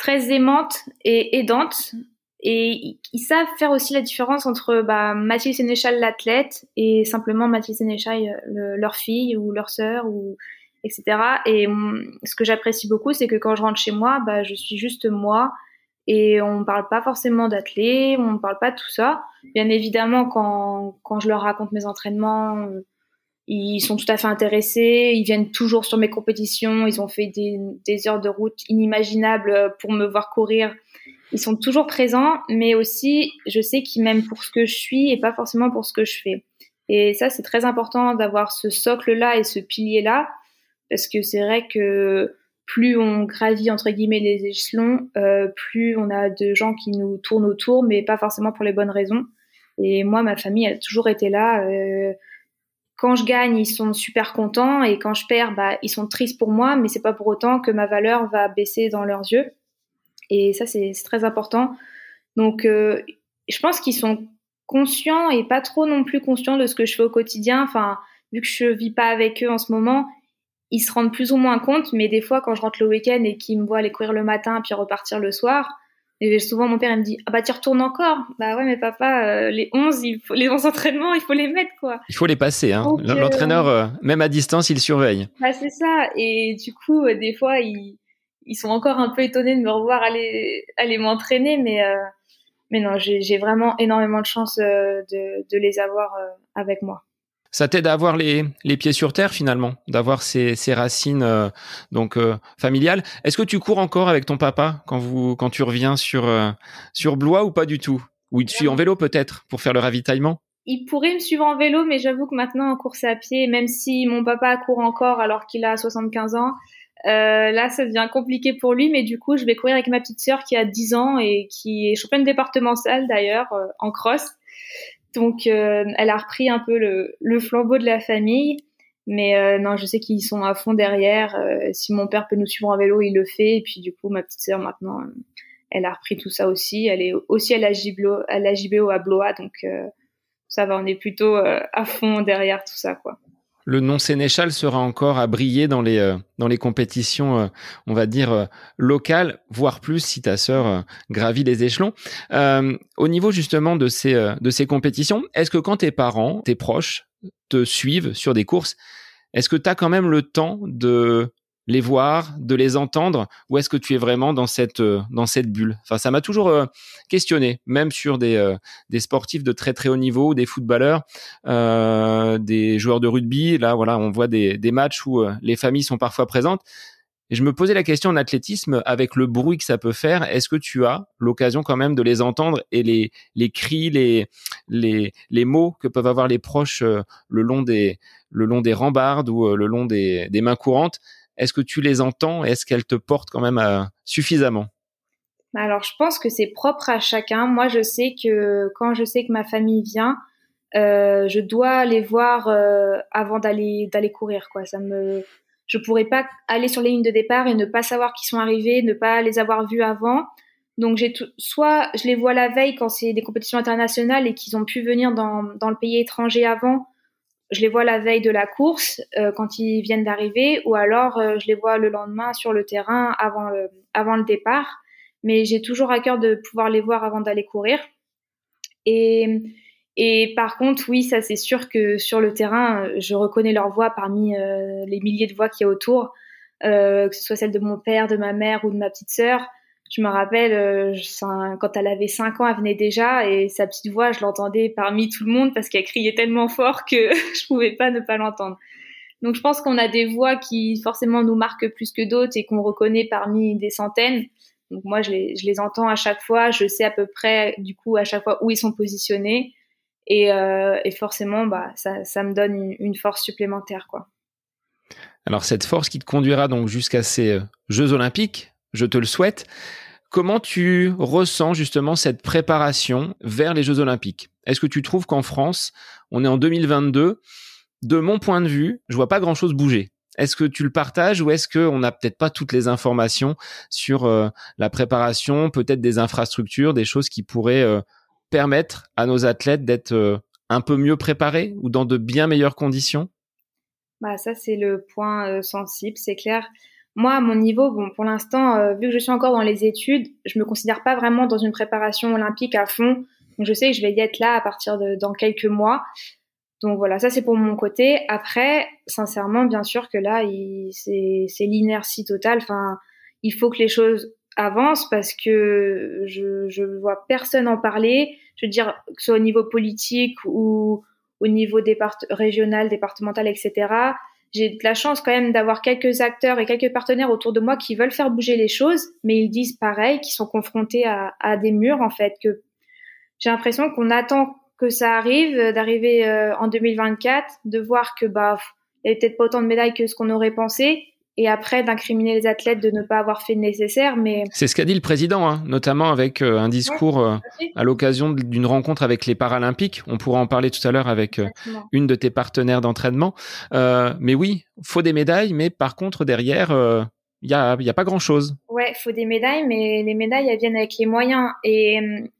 très aimante et aidante. Et ils savent faire aussi la différence entre bah, Mathilde Sénéchal, l'athlète, et simplement Mathilde Sénéchal, leur fille ou leur sœur, ou etc. Et ce que j'apprécie beaucoup, c'est que quand je rentre chez moi, bah, je suis juste moi. Et on ne parle pas forcément d'athlète, on ne parle pas de tout ça. Bien évidemment, quand, quand je leur raconte mes entraînements, ils sont tout à fait intéressés, ils viennent toujours sur mes compétitions, ils ont fait des, heures de route inimaginables pour me voir courir. Ils sont toujours présents, mais aussi je sais qu'ils m'aiment pour ce que je suis et pas forcément pour ce que je fais. Et ça, c'est très important d'avoir ce socle-là et ce pilier-là, parce que c'est vrai que plus on gravit entre guillemets les échelons, euh, plus on a de gens qui nous tournent autour, mais pas forcément pour les bonnes raisons. Et moi, ma famille a toujours été là. Euh, quand je gagne, ils sont super contents et quand je perds, bah, ils sont tristes pour moi, mais c'est pas pour autant que ma valeur va baisser dans leurs yeux. Et ça, c'est très important. Donc, euh, je pense qu'ils sont conscients et pas trop non plus conscients de ce que je fais au quotidien. Enfin, vu que je vis pas avec eux en ce moment, ils se rendent plus ou moins compte. Mais des fois, quand je rentre le week-end et qu'ils me voient aller courir le matin puis repartir le soir, et souvent, mon père, il me dit, ah bah, tu retournes encore? Bah ouais, mais papa, euh, les 11, il faut, les 11 entraînements, il faut les mettre, quoi. Il faut les passer, hein. L'entraîneur, euh, même à distance, il surveille. Bah, c'est ça. Et du coup, euh, des fois, ils, ils sont encore un peu étonnés de me revoir aller, aller m'entraîner, mais, mais non, j'ai vraiment énormément de chance de, de les avoir avec moi ça t'aide à avoir les, les pieds sur terre finalement, d'avoir ces, ces racines euh, donc euh, familiales. Est-ce que tu cours encore avec ton papa quand vous quand tu reviens sur euh, sur Blois ou pas du tout? Ou il te suit en vélo peut-être pour faire le ravitaillement? Il pourrait me suivre en vélo, mais j'avoue que maintenant en course à pied, même si mon papa court encore alors qu'il a 75 ans, là ça devient compliqué pour lui. Mais du coup, je vais courir avec ma petite sœur qui a 10 ans et qui est championne départementale d'ailleurs en cross. Donc, euh, elle a repris un peu le, flambeau de la famille. Mais euh, non, je sais qu'ils sont à fond derrière. Euh, si mon père peut nous suivre en vélo, il le fait. Et puis, du coup, ma petite sœur, maintenant, elle a repris tout ça aussi. Elle est aussi à la JBO à, la JBO à Blois. Donc, ça va, on est plutôt à fond derrière tout ça, quoi le nom Sénéchal sera encore à briller dans les euh, dans les compétitions, euh, on va dire euh, locales, voire plus si ta sœur gravit les échelons. au niveau justement de ces de ces compétitions, est-ce que quand tes parents, tes proches te suivent sur des courses, est-ce que tu as quand même le temps de les voir, de les entendre, ou est-ce que tu es vraiment dans cette euh, dans cette bulle? Enfin, ça m'a toujours euh, questionné, même sur des euh, des sportifs de très très haut niveau, des footballeurs, des joueurs de rugby. Là, voilà, on voit des des matchs où les familles sont parfois présentes. Et je me posais la question en athlétisme, avec le bruit que ça peut faire, est-ce que tu as l'occasion quand même de les entendre et les, les cris, les, les, les mots que peuvent avoir les proches le long des, le long des rambardes ou le long des, des mains courantes? Est-ce que tu les entends Est-ce qu'elles te portent quand même euh, suffisamment? Bah, alors, je pense que c'est propre à chacun. Moi, je sais que quand je sais que ma famille vient, euh, je dois les voir euh, avant d'aller d'aller courir. Quoi, ça me, je pourrais pas aller sur les lignes de départ et ne pas savoir qui sont arrivés, ne pas les avoir vus avant. Donc j'ai soit je les vois la veille quand c'est des compétitions internationales et qu'ils ont pu venir dans, dans le pays étranger avant, je les vois la veille de la course euh, quand ils viennent d'arriver, ou alors euh, je les vois le lendemain sur le terrain avant le, avant le départ. Mais j'ai toujours à cœur de pouvoir les voir avant d'aller courir. Et, et par contre, oui, ça c'est sûr que sur le terrain, je reconnais leur voix parmi euh, les milliers de voix qu'il y a autour, que ce soit celle de mon père, de ma mère ou de ma petite sœur je me rappelle euh, quand elle avait 5 ans, elle venait déjà et sa petite voix, je l'entendais parmi tout le monde parce qu'elle criait tellement fort que je pouvais pas ne pas l'entendre. Donc je pense qu'on a des voix qui forcément nous marquent plus que d'autres et qu'on reconnaît parmi des centaines. Donc moi je les, entends à chaque fois, je sais à peu près du coup à chaque fois où ils sont positionnés et, euh, forcément bah ça, ça me donne une, une force supplémentaire quoi. Alors cette force qui te conduira donc jusqu'à ces euh, Jeux olympiques, je te le souhaite. Comment tu ressens justement cette préparation vers les Jeux Olympiques? Est-ce que tu trouves qu'en France, on est en 2022 De mon point de vue, je vois pas grand-chose bouger. Est-ce que tu le partages ou est-ce qu'on n'a peut-être pas toutes les informations sur euh, la préparation, peut-être des infrastructures, des choses qui pourraient euh, permettre à nos athlètes d'être euh, un peu mieux préparés ou dans de bien meilleures conditions? Bah ça c'est le point sensible, c'est clair. Moi, à mon niveau, bon, pour l'instant, euh, vu que je suis encore dans les études, je me considère pas vraiment dans une préparation olympique à fond. Donc, je sais que je vais y être là à partir de dans quelques mois. Donc voilà, ça c'est pour mon côté. Après, sincèrement, bien sûr que là, c'est l'inertie totale. Enfin, il faut que les choses avancent parce que je je vois personne en parler. Je veux dire que ce soit au niveau politique ou au niveau départ régional, départemental, etc j'ai de la chance quand même d'avoir quelques acteurs et quelques partenaires autour de moi qui veulent faire bouger les choses, mais ils disent pareil, qu'ils sont confrontés à, des murs en fait, que j'ai l'impression qu'on attend que ça arrive, d'arriver euh, en 2024, de voir que bah il y avait peut-être pas autant de médailles que ce qu'on aurait pensé, et après d'incriminer les athlètes de ne pas avoir fait le nécessaire. Mais c'est ce qu'a dit le président, hein, notamment avec euh, un discours euh, à l'occasion d'une rencontre avec les Paralympiques. On pourra en parler tout à l'heure avec euh, une de tes partenaires d'entraînement. mais oui, faut des médailles, mais par contre derrière. Il y a, pas grand chose. Ouais, faut des médailles, mais les médailles elles viennent avec les moyens. Et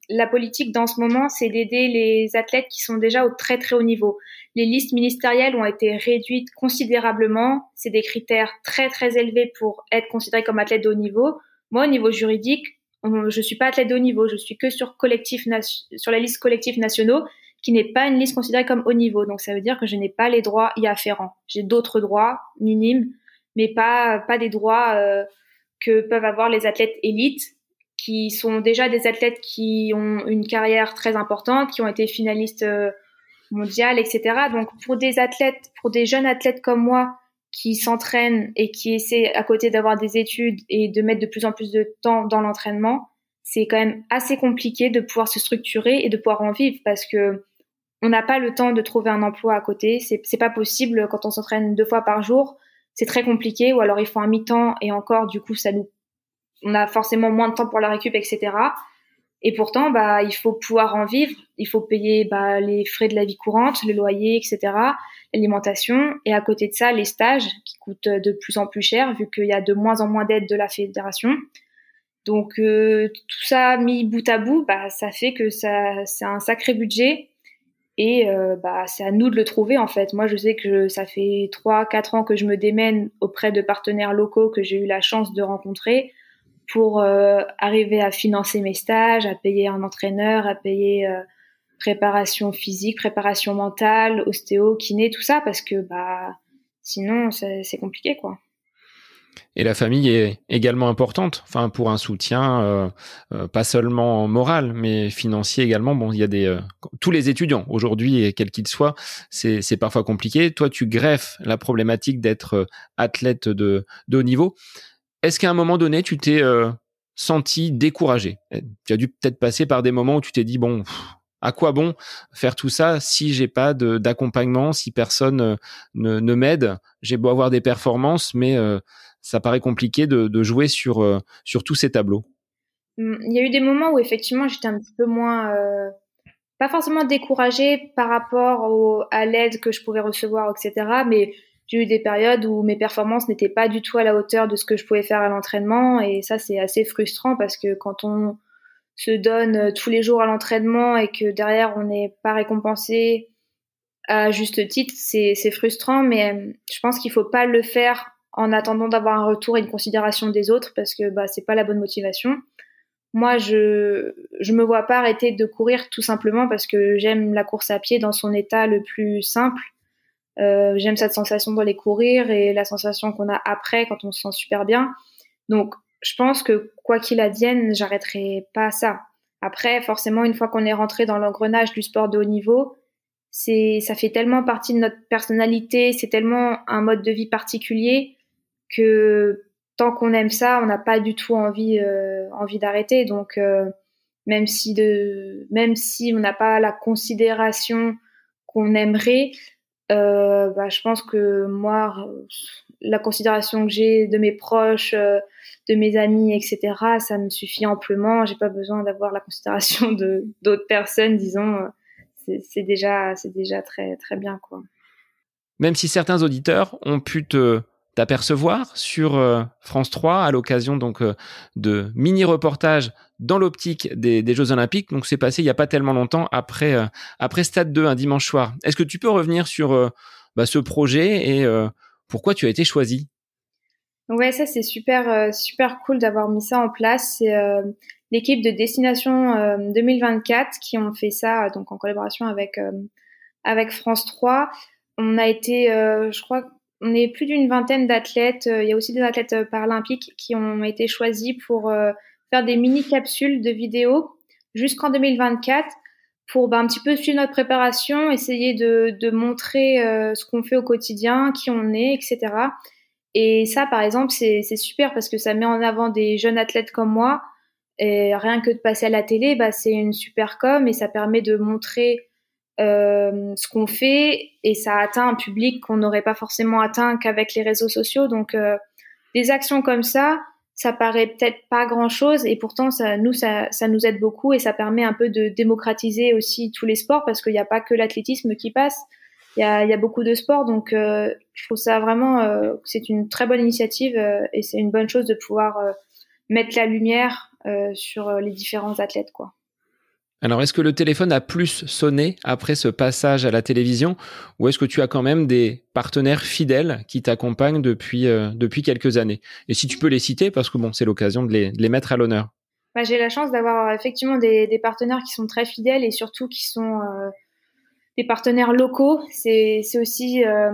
la politique dans ce moment, c'est d'aider les athlètes qui sont déjà au très très haut niveau les listes ministérielles ont été réduites considérablement. C'est des critères très très élevés pour être considéré comme athlète de haut niveau. Moi, au niveau juridique, je suis pas athlète de haut niveau. Je suis que sur collectif sur la liste collectif nationaux, qui n'est pas une liste considérée comme haut niveau. Donc ça veut dire que je n'ai pas les droits y afférents. J'ai d'autres droits minimes, mais pas pas des droits euh, que peuvent avoir les athlètes élites qui sont déjà des athlètes qui ont une carrière très importante, qui ont été finalistes euh, mondial, etc. Donc pour des athlètes, pour des jeunes athlètes comme moi qui s'entraînent et qui essaient à côté d'avoir des études et de mettre de plus en plus de temps dans l'entraînement, c'est quand même assez compliqué de pouvoir se structurer et de pouvoir en vivre parce que on n'a pas le temps de trouver un emploi à côté. C'est pas possible quand on s'entraîne deux fois par jour. C'est très compliqué ou alors il faut un mi-temps et encore du coup ça nous, on a forcément moins de temps pour la récup, etc. Et pourtant, bah, il faut pouvoir en vivre. Il faut payer bah, les frais de la vie courante, le loyer, etc., l'alimentation. Et à côté de ça, les stages qui coûtent de plus en plus cher vu qu'il y a de moins en moins d'aides de la fédération. Donc euh, tout ça mis bout à bout, bah, ça fait que ça, c'est un sacré budget. Et euh, bah, c'est à nous de le trouver en fait. Moi, je sais que ça fait trois, quatre ans que je me démène auprès de partenaires locaux que j'ai eu la chance de rencontrer pour euh, arriver à financer mes stages, à payer un entraîneur, à payer euh, préparation physique, préparation mentale, ostéo, kiné, tout ça, parce que bah sinon c'est compliqué quoi. Et la famille est également importante, enfin pour un soutien euh, pas seulement moral, mais financier également. Bon, il y a des tous les étudiants aujourd'hui, quels qu'ils soient, c'est parfois compliqué. Toi, tu greffes la problématique d'être athlète de, de haut niveau. Est-ce qu'à un moment donné, tu t'es euh, senti découragé? Tu as dû peut-être passer par des moments où tu t'es dit bon, à quoi bon faire tout ça si j'ai pas d'accompagnement, si personne euh, ne, ne m'aide? J'ai beau avoir des performances, mais euh, ça paraît compliqué de, jouer sur sur tous ces tableaux. Mmh, il y a eu des moments où effectivement j'étais un petit peu moins, pas forcément découragée par rapport à l'aide que je pouvais recevoir, etc. Mais j'ai eu des périodes où mes performances n'étaient pas du tout à la hauteur de ce que je pouvais faire à l'entraînement et ça c'est assez frustrant parce que quand on se donne euh, tous les jours à l'entraînement et que derrière on n'est pas récompensé à juste titre, c'est frustrant mais euh, je pense qu'il faut pas le faire en attendant d'avoir un retour et une considération des autres parce que bah c'est pas la bonne motivation. Moi, je je me vois pas arrêter de courir tout simplement parce que j'aime la course à pied dans son état le plus simple euh, j'aime cette sensation d'aller courir et la sensation qu'on a après quand on se sent super bien. Donc, je pense que quoi qu'il advienne, j'arrêterai pas ça. Après, forcément, une fois qu'on est rentré dans l'engrenage du sport de haut niveau, c'est, ça fait tellement partie de notre personnalité, c'est tellement un mode de vie particulier que tant qu'on aime ça, on n'a pas du tout envie, euh, envie d'arrêter. Donc, euh, même si de, même si on n'a pas la considération qu'on aimerait, euh, bah, je pense que moi, la considération que j'ai de mes proches, de mes amis, etc., ça me suffit amplement. J'ai pas besoin d'avoir la considération de d'autres personnes, disons. C'est déjà, c'est déjà très très bien, quoi. Même si certains auditeurs ont pu te d'apercevoir sur euh, France 3 à l'occasion donc euh, de mini reportages dans l'optique des, Jeux Olympiques. Donc c'est passé il n'y a pas tellement longtemps après euh, après Stade 2 un dimanche soir. Est-ce que tu peux revenir sur bah, ce projet et pourquoi tu as été choisi? Ouais, ça c'est super super cool d'avoir mis ça en place. C'est l'équipe de Destination 2024 qui ont fait ça donc en collaboration avec avec France 3. On a été, je crois, on est plus d'une vingtaine d'athlètes. Euh, il y a aussi des athlètes euh, paralympiques qui ont été choisis pour euh, faire des mini capsules de vidéos jusqu'en 2024 pour bah, un petit peu suivre notre préparation, essayer de, de montrer ce qu'on fait au quotidien, qui on est, etc. Et ça, par exemple, c'est super parce que ça met en avant des jeunes athlètes comme moi. Et rien que de passer à la télé, bah, c'est une super com et ça permet de montrer euh, ce qu'on fait et ça atteint un public qu'on n'aurait pas forcément atteint qu'avec les réseaux sociaux. Donc euh, des actions comme ça, ça paraît peut-être pas grand-chose et pourtant ça nous ça, ça nous aide beaucoup et ça permet un peu de démocratiser aussi tous les sports parce qu'il n'y a pas que l'athlétisme qui passe. Il y a, y a, beaucoup de sports, donc euh, je trouve ça vraiment, euh, c'est une très bonne initiative euh, et c'est une bonne chose de pouvoir mettre la lumière sur les différents athlètes, quoi. Alors, est-ce que le téléphone a plus sonné après ce passage à la télévision ou est-ce que tu as quand même des partenaires fidèles qui t'accompagnent depuis, euh, depuis quelques années? Et si tu peux les citer, parce que bon, c'est l'occasion de les, mettre à l'honneur. Bah, j'ai la chance d'avoir effectivement des, partenaires qui sont très fidèles et surtout qui sont euh, des partenaires locaux. C'est aussi euh,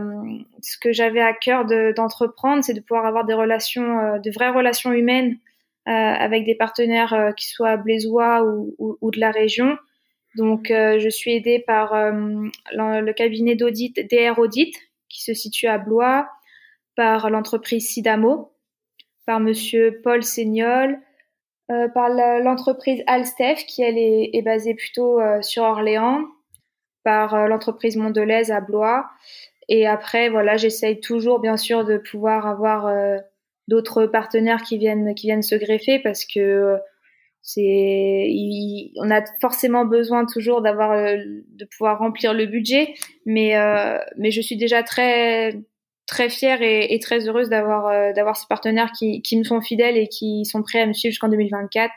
ce que j'avais à cœur d'entreprendre, c'est de pouvoir avoir des relations, de vraies relations humaines euh, avec des partenaires euh, qui soient blésois ou, ou, ou, de la région. Donc, euh, je suis aidée par le cabinet d'audit DR Audit qui se situe à Blois, par l'entreprise Sidamo, par Monsieur Paul Seignol, euh, par l'entreprise Alstef qui elle est, est basée plutôt sur Orléans, par l'entreprise Mondelaise à Blois. Et après, voilà, j'essaye toujours bien sûr de pouvoir avoir d'autres partenaires qui viennent qui viennent se greffer parce que c'est on a forcément besoin toujours d'avoir euh, de pouvoir remplir le budget. Mais euh, mais je suis déjà très très fière et, très heureuse d'avoir euh, d'avoir ces partenaires qui qui me sont fidèles et qui sont prêts à me suivre jusqu'en 2024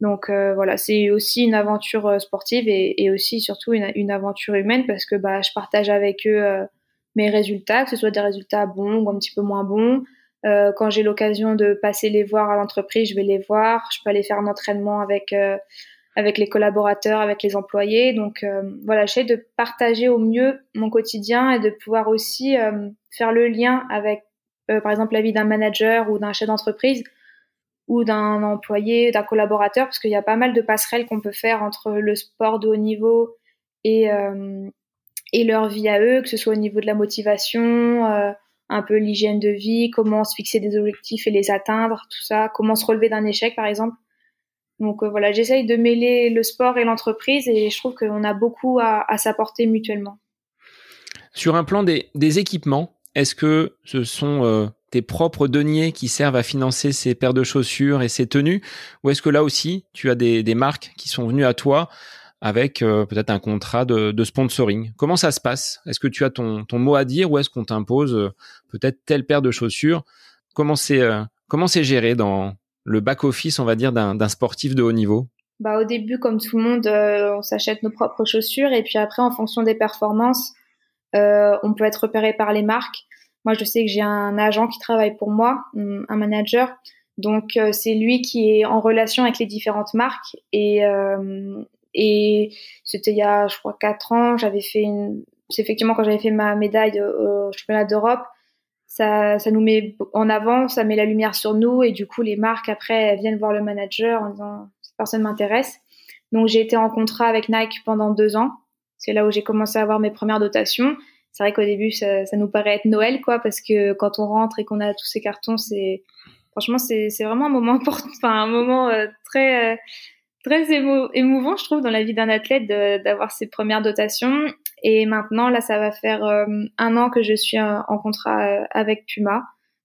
donc euh, voilà c'est aussi une aventure sportive et, et aussi surtout une, une, aventure humaine parce que bah je partage avec eux mes résultats que ce soit des résultats bons ou un petit peu moins bons euh, quand j'ai l'occasion de passer les voir à l'entreprise, je vais les voir. Je peux aller faire un entraînement avec euh, avec les collaborateurs, avec les employés. Donc euh, voilà, j'essaie de partager au mieux mon quotidien et de pouvoir aussi faire le lien avec, par exemple, la vie d'un manager ou d'un chef d'entreprise ou d'un employé, d'un collaborateur, parce qu'il y a pas mal de passerelles qu'on peut faire entre le sport de haut niveau et et leur vie à eux, que ce soit au niveau de la motivation, un peu l'hygiène de vie, comment se fixer des objectifs et les atteindre, tout ça, comment se relever d'un échec par exemple. Donc euh, voilà, j'essaye de mêler le sport et l'entreprise et je trouve qu'on a beaucoup à, s'apporter mutuellement. Sur un plan des, équipements, est-ce que ce sont euh, tes propres deniers qui servent à financer ces paires de chaussures et ces tenues? Ou est-ce que là aussi tu as des, des marques qui sont venues à toi avec peut-être un contrat de, sponsoring. Comment ça se passe? Est-ce que tu as ton, mot à dire ou est-ce qu'on t'impose peut-être telle paire de chaussures? Comment c'est comment c'est géré dans le back office, on va dire, d'un sportif de haut niveau? Bah, au début, comme tout le monde, on s'achète nos propres chaussures et puis après, en fonction des performances, on peut être repéré par les marques. Moi, je sais que j'ai un agent qui travaille pour moi, un manager. Donc, euh, c'est lui qui est en relation avec les différentes marques. Et, euh, et c'était il y a, je crois, quatre ans. J'avais fait une. C'est effectivement quand j'avais fait ma médaille au championnat d'Europe. Ça, ça nous met en avant, ça met la lumière sur nous. Et du coup, les marques, après, viennent voir le manager en disant cette personne m'intéresse. Donc, j'ai été en contrat avec Nike pendant deux ans. C'est là où j'ai commencé à avoir mes premières dotations c'est vrai qu'au début, ça, ça, nous paraît être Noël, quoi, parce que quand on rentre et qu'on a tous ces cartons, c'est franchement, c'est vraiment un moment important, enfin un moment euh, très euh, très émouvant, je trouve, dans la vie d'un athlète d'avoir ses premières dotations. Et maintenant, là, ça va faire euh, un an que je suis en contrat avec Puma.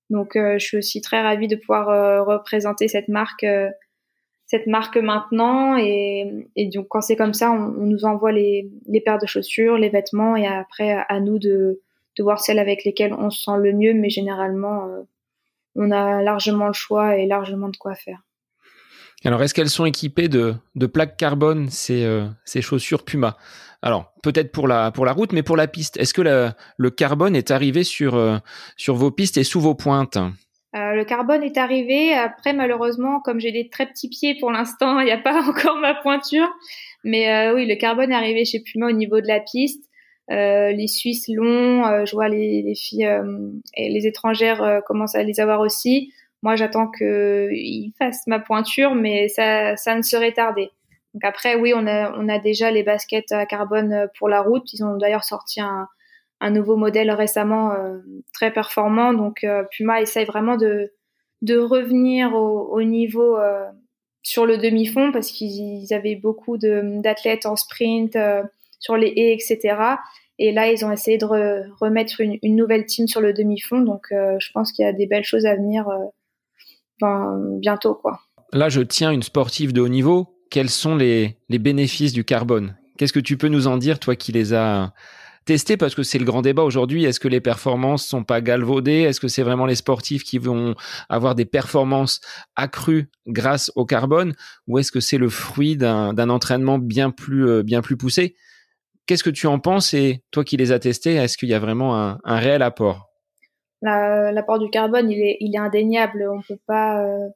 Donc, je suis aussi très ravie de pouvoir représenter cette marque cette marque maintenant et, donc quand c'est comme ça, on, nous envoie les, paires de chaussures, les vêtements et après à nous de, voir celles avec lesquelles on se sent le mieux, mais généralement euh, on a largement le choix et largement de quoi faire. Alors est-ce qu'elles sont équipées de, plaques carbone ces, euh, ces chaussures Puma? Alors, peut-être pour la, pour la route, mais pour la piste, est-ce que le carbone est arrivé sur, euh, sur vos pistes et sous vos pointes? Euh, le carbone est arrivé. Après, malheureusement, comme j'ai des très petits pieds pour l'instant, il n'y a pas encore ma pointure. Mais oui, le carbone est arrivé chez Puma au niveau de la piste. Les Suisses l'ont. je vois les filles et les étrangères commencent à les avoir aussi. Moi, j'attends qu'ils fassent ma pointure, mais ça, ça ne serait tardé. Donc après, oui, on a, on a déjà les baskets à carbone pour la route. Ils ont d'ailleurs sorti un, un nouveau modèle récemment euh, très performant. Donc euh, Puma essaye vraiment de, de revenir au, au niveau euh, sur le demi-fond parce qu'ils avaient beaucoup d'athlètes en sprint, sur les haies, etc. Et là, ils ont essayé de remettre une, une, nouvelle team sur le demi-fond. Donc, je pense qu'il y a des belles choses à venir ben, bientôt. Quoi. Là, je tiens une sportive de haut niveau. Quels sont les, les bénéfices du carbone? Qu'est-ce que tu peux nous en dire, toi qui les as tester parce que c'est le grand débat aujourd'hui. Est-ce que les performances sont pas galvaudées? Est-ce que c'est vraiment les sportifs qui vont avoir des performances accrues grâce au carbone? Ou est-ce que c'est le fruit d'un entraînement bien plus euh, bien plus poussé? Qu'est-ce que tu en penses? Et toi qui les as testés, est-ce qu'il y a vraiment un, réel apport? L'apport du carbone, il est, il est indéniable. On peut pas, euh,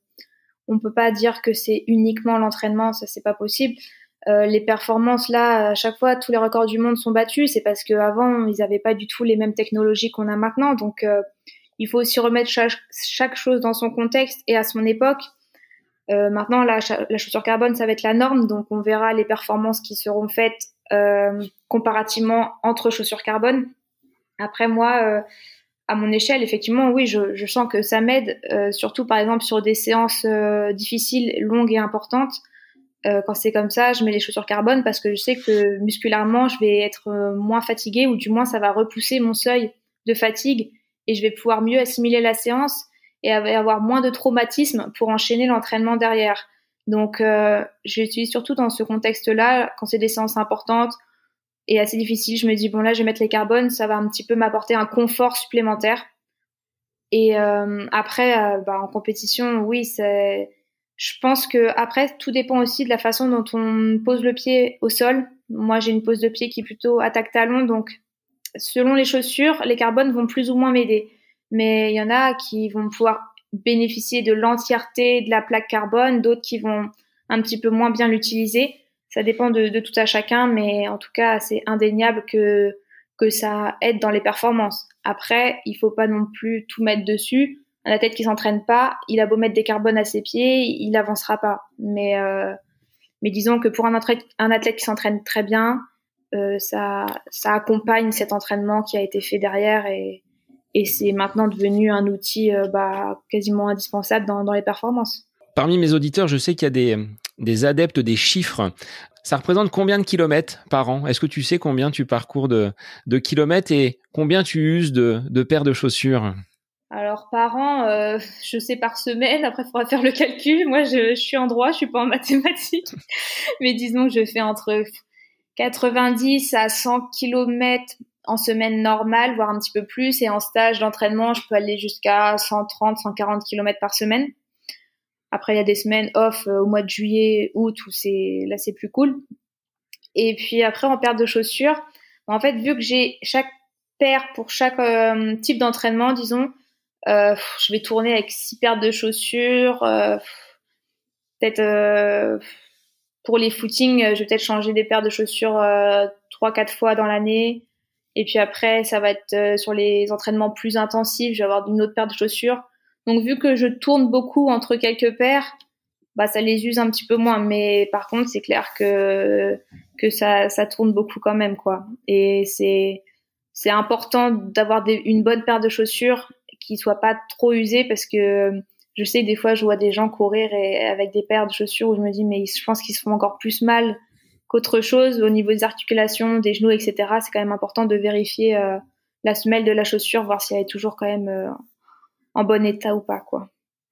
on peut pas dire que c'est uniquement l'entraînement, ça c'est pas possible. Euh, les performances là, à chaque fois, tous les records du monde sont battus. C'est parce qu'avant, ils n'avaient pas du tout les mêmes technologies qu'on a maintenant. Donc, euh, il faut aussi remettre chaque, chaque, chose dans son contexte et à son époque. Maintenant, la, la, chaussure carbone, ça va être la norme. Donc, on verra les performances qui seront faites comparativement entre chaussures carbone. Après, moi, à mon échelle, effectivement, oui, je, je sens que ça m'aide, surtout par exemple sur des séances difficiles, longues et importantes euh, quand c'est comme ça, je mets les chaussures carbone parce que je sais que musculairement, je vais être euh, moins fatiguée ou du moins ça va repousser mon seuil de fatigue et je vais pouvoir mieux assimiler la séance et avoir moins de traumatisme pour enchaîner l'entraînement derrière. Donc, euh, j'utilise surtout dans ce contexte-là, quand c'est des séances importantes et assez difficiles, je me dis, bon là, je vais mettre les carbones, ça va un petit peu m'apporter un confort supplémentaire. Et euh, après, bah, en compétition, oui, c'est je pense que après, tout dépend aussi de la façon dont on pose le pied au sol. Moi, j'ai une pose de pied qui est plutôt attaque-talon, donc selon les chaussures, les carbones vont plus ou moins m'aider. Mais il y en a qui vont pouvoir bénéficier de l'entièreté de la plaque carbone, d'autres qui vont un petit peu moins bien l'utiliser. Ça dépend de, tout à chacun, mais en tout cas, c'est indéniable que que ça aide dans les performances. Après, il faut pas non plus tout mettre dessus un athlète qui s'entraîne pas, il a beau mettre des carbones à ses pieds, il n'avancera pas. Mais, euh, disons que pour un athlète, un athlète qui s'entraîne très bien, euh, ça, ça accompagne cet entraînement qui a été fait derrière et, c'est maintenant devenu un outil euh, bah, quasiment indispensable dans les performances. Parmi mes auditeurs, je sais qu'il y a des, des adeptes des chiffres. Ça représente combien de kilomètres par an? Est-ce que tu sais combien tu parcours de, de kilomètres et combien tu uses de, paires de chaussures? Alors par an, euh, je sais par semaine. Après, il faudra faire le calcul. Moi, je, suis en droit, je suis pas en mathématiques, mais disons que je fais entre 90 à 100 km en semaine normale, voire un petit peu plus. Et en stage d'entraînement, je peux aller jusqu'à 130, 140 km par semaine. Après, il y a des semaines off euh, au mois de juillet, août, où c'est là c'est plus cool. Et puis après, en paire de chaussures, en fait, vu que j'ai chaque paire pour chaque euh, type d'entraînement, disons, euh, je vais tourner avec six paires de chaussures. peut-être pour les footings, je vais peut-être changer des paires de chaussures trois, quatre fois dans l'année. Et puis après, ça va être sur les entraînements plus intensifs, je vais avoir une autre paire de chaussures. Donc vu que je tourne beaucoup entre quelques paires, bah ça les use un petit peu moins. Mais par contre, c'est clair que que ça ça tourne beaucoup quand même quoi. Et c'est c'est important d'avoir une bonne paire de chaussures qui soit pas trop usée parce que je sais des fois je vois des gens courir avec des paires de chaussures où je me dis mais je pense qu'ils se font encore plus mal autre chose au niveau des articulations, des genoux, etc. C'est quand même important de vérifier euh, la semelle de la chaussure, voir si elle est toujours quand même euh, en bon état ou pas, quoi.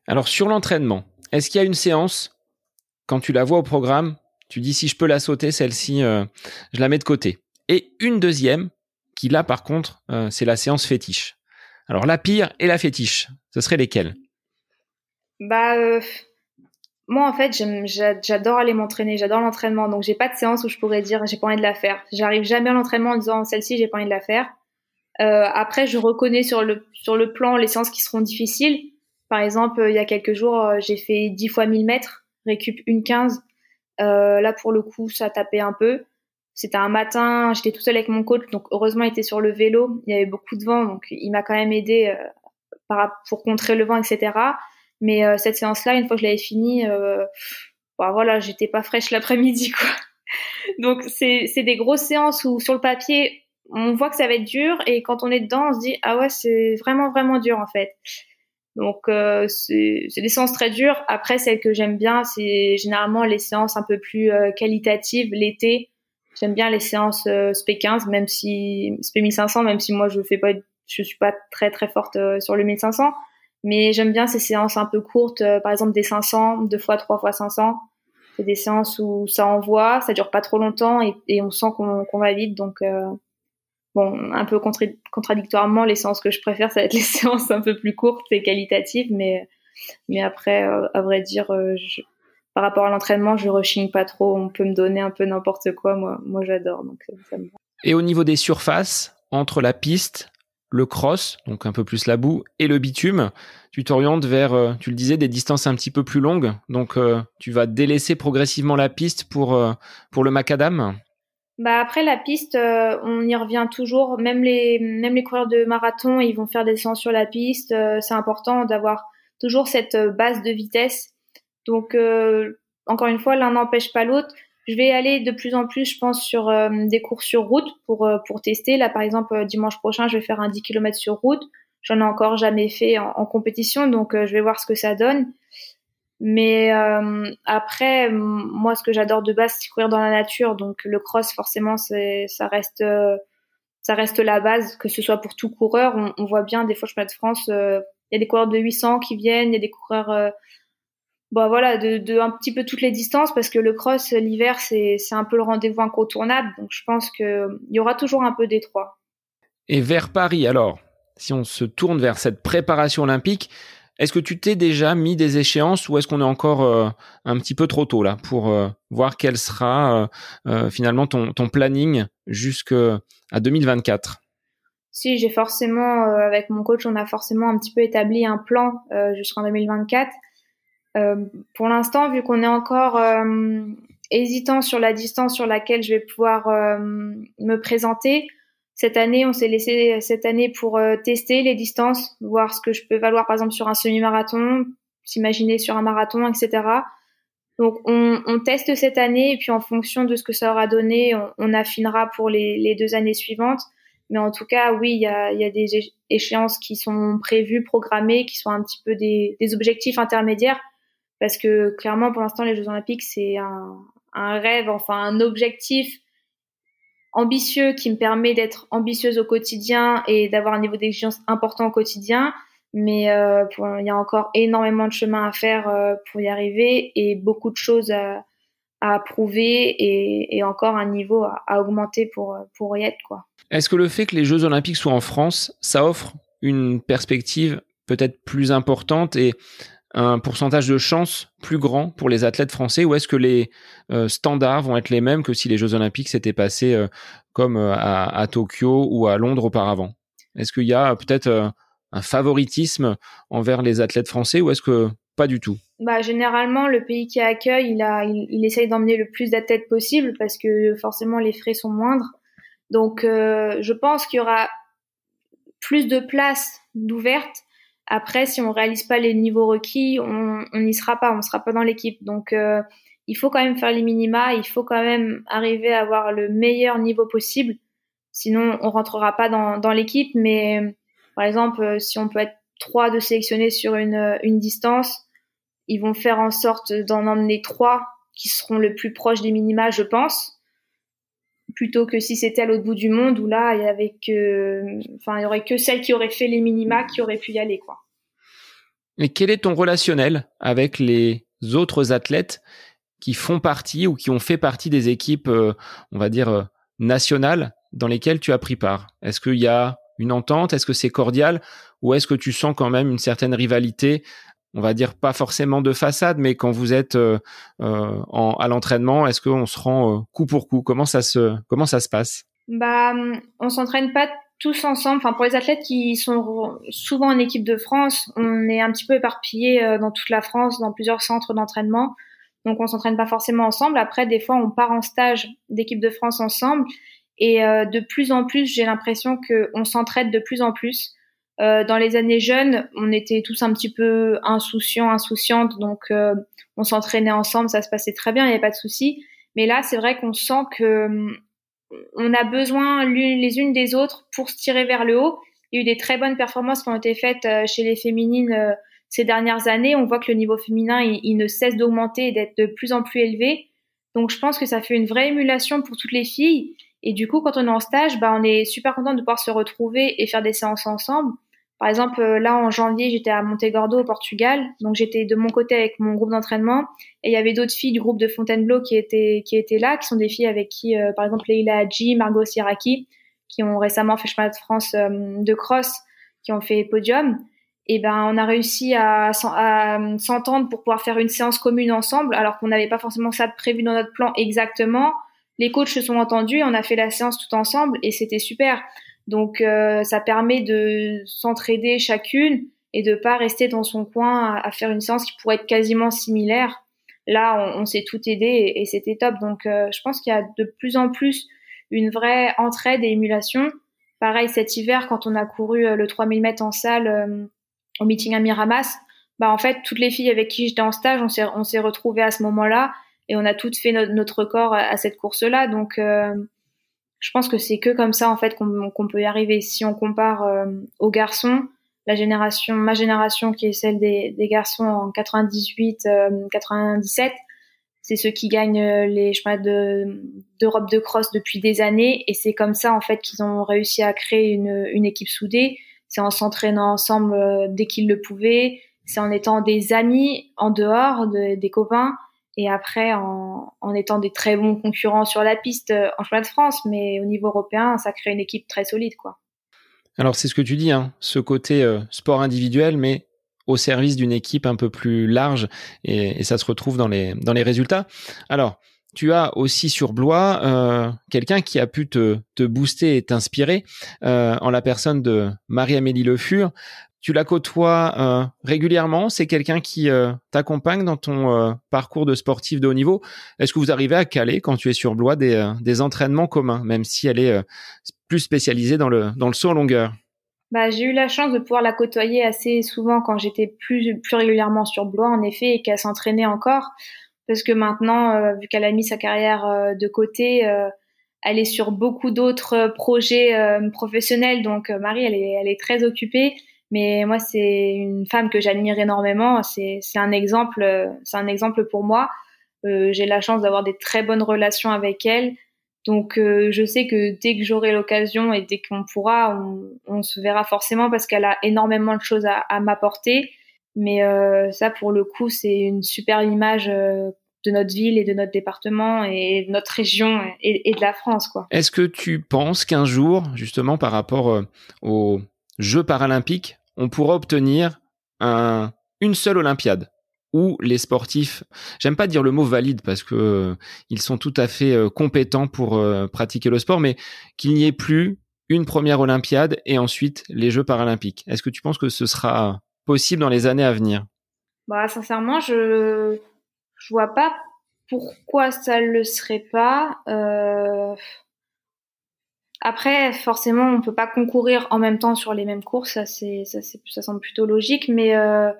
Alors sur l'entraînement, est-ce qu'il y a une séance quand tu la vois au programme, tu dis si je peux la sauter celle-ci, euh, je la mets de côté. Et une deuxième qui là par contre, c'est la séance fétiche. Alors la pire et la fétiche, ce seraient lesquelles? Bah moi, en fait, j'adore aller m'entraîner, j'adore l'entraînement. Donc, j'ai pas de séance où je pourrais dire j'ai pas envie de la faire. J'arrive jamais à l'entraînement en disant celle-ci, j'ai pas envie de la faire. Euh, après, je reconnais sur le, sur le plan les séances qui seront difficiles. Par exemple, il y a quelques jours, euh, j'ai fait 10 fois 1000 mètres, récup une 15. Euh, là, pour le coup, ça tapait un peu. C'était un matin, j'étais tout seul avec mon coach, donc heureusement, il était sur le vélo. Il y avait beaucoup de vent, donc il m'a quand même aidé euh, pour contrer le vent, etc. Mais euh, cette séance-là, une fois que je l'avais finie, euh, bah, voilà, j'étais pas fraîche l'après-midi, quoi. Donc c'est des grosses séances où sur le papier on voit que ça va être dur et quand on est dedans on se dit ah ouais c'est vraiment vraiment dur en fait. Donc euh, c'est des séances très dures. Après celles que j'aime bien c'est généralement les séances un peu plus euh, qualitatives l'été. J'aime bien les séances euh, SP15 même si SP 1500 même si moi je fais pas je suis pas très très forte euh, sur le 1500 mais j'aime bien ces séances un peu courtes, euh, par exemple des 500, deux fois, trois fois 500. C'est des séances où ça envoie, ça dure pas trop longtemps et, et on sent qu'on va vite. Donc, euh, bon, un peu contradictoirement, les séances que je préfère, ça va être les séances un peu plus courtes et qualitatives. Mais, après, euh, à vrai dire, je, par rapport à l'entraînement, je rechigne pas trop. On peut me donner un peu n'importe quoi. Moi, j'adore. Va. Et au niveau des surfaces, entre la piste, le cross, donc un peu plus la boue, et le bitume, tu t'orientes vers, euh, tu le disais, des distances un petit peu plus longues. Donc, euh, tu vas délaisser progressivement la piste pour, euh, pour le macadam? Bah après la piste, on y revient toujours. Même les même les coureurs de marathon, ils vont faire des séances sur la piste. c'est important d'avoir toujours cette base de vitesse. Donc encore une fois, l'un n'empêche pas l'autre. Je vais aller de plus en plus, je pense, sur euh, des courses sur route pour, euh, pour tester. Là, par exemple, euh, dimanche prochain, je vais faire un 10 km sur route. J'en ai encore jamais fait en, compétition, donc je vais voir ce que ça donne. Mais après, moi, ce que j'adore de base, c'est courir dans la nature. Donc le cross, forcément, ça reste ça reste la base, que ce soit pour tout coureur. On, voit bien des fois, je de France, il y a des coureurs de 800 qui viennent, il y a des coureurs bah voilà, de, de, un petit peu toutes les distances parce que le cross l'hiver c'est un peu le rendez-vous incontournable. Donc je pense que il y aura toujours un peu d'étroit. Et vers Paris alors, si on se tourne vers cette préparation olympique, est-ce que tu t'es déjà mis des échéances ou est-ce qu'on est encore euh, un petit peu trop tôt là pour euh, voir quel sera euh, finalement ton, ton planning jusqu'à 2024 Si, j'ai forcément, avec mon coach, on a forcément un petit peu établi un plan jusqu'en 2024. Euh, pour l'instant, vu qu'on est encore hésitant sur la distance sur laquelle je vais pouvoir me présenter, cette année, on s'est laissé cette année pour tester les distances, voir ce que je peux valoir par exemple sur un semi-marathon, s'imaginer sur un marathon, etc. Donc on, on, teste cette année et puis en fonction de ce que ça aura donné, on, on affinera pour les, les, deux années suivantes. Mais en tout cas, oui, il y a, y a, des échéances qui sont prévues, programmées, qui sont un petit peu des, des objectifs intermédiaires parce que clairement pour l'instant les Jeux Olympiques c'est un, un, rêve, enfin un objectif ambitieux qui me permet d'être ambitieuse au quotidien et d'avoir un niveau d'exigence important au quotidien. Mais euh, il y a encore énormément de chemin à faire euh, pour y arriver et beaucoup de choses à, à prouver et, encore un niveau à, augmenter pour, pour y être. Est-ce que le fait que les Jeux Olympiques soient en France, ça offre une perspective peut-être plus importante et un pourcentage de chance plus grand pour les athlètes français ou est-ce que les euh, standards vont être les mêmes que si les Jeux Olympiques s'étaient passés euh, comme euh, à, Tokyo ou à Londres auparavant? Est-ce qu'il y a peut-être un favoritisme envers les athlètes français ou est-ce que pas du tout? Bah, généralement, le pays qui accueille, il, il, essaye d'emmener le plus d'athlètes possible parce que forcément les frais sont moindres. Donc, je pense qu'il y aura plus de places d'ouvertes après, si on réalise pas les niveaux requis, on n'y sera pas, on sera pas dans l'équipe. Donc, euh, il faut quand même faire les minima, il faut quand même arriver à avoir le meilleur niveau possible. Sinon, on rentrera pas dans, l'équipe. Mais par exemple, euh, si on peut être trois de sélectionnés sur une, une distance, ils vont faire en sorte d'en emmener trois qui seront le plus proches des minima, je pense plutôt que si c'était à l'autre bout du monde où là il y enfin il y aurait que celles qui auraient fait les minima qui auraient pu y aller quoi. Mais quel est ton relationnel avec les autres athlètes qui font partie ou qui ont fait partie des équipes euh, on va dire euh, nationales dans lesquelles tu as pris part? Est-ce qu'il y a une entente? Est-ce que c'est cordial? Ou est-ce que tu sens quand même une certaine rivalité on va dire pas forcément de façade, mais quand vous êtes euh, euh, en, à l'entraînement, est-ce qu'on se rend euh, coup pour coup? Comment ça se comment ça se passe? Bah, on s'entraîne pas tous ensemble. Enfin, pour les athlètes qui sont souvent en équipe de France, on est un petit peu éparpillés dans toute la France, dans plusieurs centres d'entraînement. Donc, on s'entraîne pas forcément ensemble. Après, des fois, on part en stage d'équipe de France ensemble. Et de plus en plus, j'ai l'impression qu'on s'entraide de plus en plus. Euh, dans les années jeunes, on était tous un petit peu insouciants, insouciantes, donc euh, on s'entraînait ensemble, ça se passait très bien, il n'y avait pas de souci. Mais là, c'est vrai qu'on sent que hum, on a besoin les unes des autres pour se tirer vers le haut. Il y a eu des très bonnes performances qui ont été faites euh, chez les féminines ces dernières années. On voit que le niveau féminin, il, ne cesse d'augmenter et d'être de plus en plus élevé. Donc, je pense que ça fait une vraie émulation pour toutes les filles. Et du coup, quand on est en stage, bah, on est super content de pouvoir se retrouver et faire des séances ensemble. Par exemple, euh, là en janvier, j'étais à Montegordo au Portugal, donc j'étais de mon côté avec mon groupe d'entraînement, et il y avait d'autres filles du groupe de Fontainebleau qui étaient qui étaient là, qui sont des filles avec qui, euh, par exemple, Leila Hadji, Margot Siraki, qui ont récemment fait chemin de France euh, de cross, qui ont fait podium. Et ben, on a réussi à, s'entendre pour pouvoir faire une séance commune ensemble, alors qu'on n'avait pas forcément ça prévu dans notre plan exactement. Les coachs se sont entendus, on a fait la séance tout ensemble, et c'était super. Donc euh, ça permet de s'entraider chacune et de pas rester dans son coin à, faire une séance qui pourrait être quasiment similaire. Là, on, s'est tout aidé et, c'était top. Donc euh, je pense qu'il y a de plus en plus une vraie entraide et émulation. Pareil cet hiver quand on a couru euh, le 3000 mètres en salle au meeting à Miramas, bah en fait toutes les filles avec qui j'étais en stage, on s'est on s'est retrouvées à ce moment-là et on a toutes fait notre record à, cette course-là. Donc je pense que c'est que comme ça en fait qu'on peut y arriver. Si on compare euh, aux garçons, la génération, ma génération qui est celle des, garçons en 98, 97, euh, c'est ceux qui gagnent euh, les chemins d'Europe de, cross depuis des années et c'est comme ça en fait qu'ils ont réussi à créer une, une équipe soudée. C'est en s'entraînant ensemble dès qu'ils le pouvaient, c'est en étant des amis en dehors des copains et après en, étant des très bons concurrents sur la piste euh, en chemin de France, mais au niveau européen, ça crée une équipe très solide, quoi. Alors c'est ce que tu dis, hein, ce côté euh, sport individuel, mais au service d'une équipe un peu plus large, et, ça se retrouve dans les dans les résultats. Alors tu as aussi sur Blois euh, quelqu'un qui a pu te, te booster et t'inspirer en la personne de Marie-Amélie Le Fur tu la côtoies euh, régulièrement C'est quelqu'un qui euh, t'accompagne dans ton euh, parcours de sportif de haut niveau. Est-ce que vous arrivez à caler quand tu es sur Blois des, des entraînements communs, même si elle est plus spécialisée dans le dans le saut en longueur? Bah, j'ai eu la chance de pouvoir la côtoyer assez souvent quand j'étais plus plus régulièrement sur Blois en effet et qu'elle s'entraînait encore. Parce que maintenant vu qu'elle a mis sa carrière de côté elle est sur beaucoup d'autres projets professionnels. Donc Marie elle est elle est très occupée mais moi, c'est une femme que j'admire énormément. C'est, un exemple, c'est un exemple pour moi. Euh, j'ai la chance d'avoir des très bonnes relations avec elle. Donc, euh, je sais que dès que j'aurai l'occasion et dès qu'on pourra, on, se verra forcément parce qu'elle a énormément de choses à, m'apporter. Mais euh, ça, pour le coup, c'est une super image euh, de notre ville et de notre département et de notre région et, de la France. Est-ce que tu penses qu'un jour, justement par rapport euh, aux Jeux paralympiques, on pourra obtenir un, une seule Olympiade où les sportifs, j'aime pas dire le mot valide parce que euh, ils sont tout à fait euh, compétents pour pratiquer le sport, mais qu'il n'y ait plus une première Olympiade et ensuite les Jeux paralympiques. Est-ce que tu penses que ce sera possible dans les années à venir? Bah sincèrement, je je vois pas pourquoi ça le serait pas. Après, forcément, on peut pas concourir en même temps sur les mêmes courses, ça c'est ça, ça semble plutôt logique, mais euh,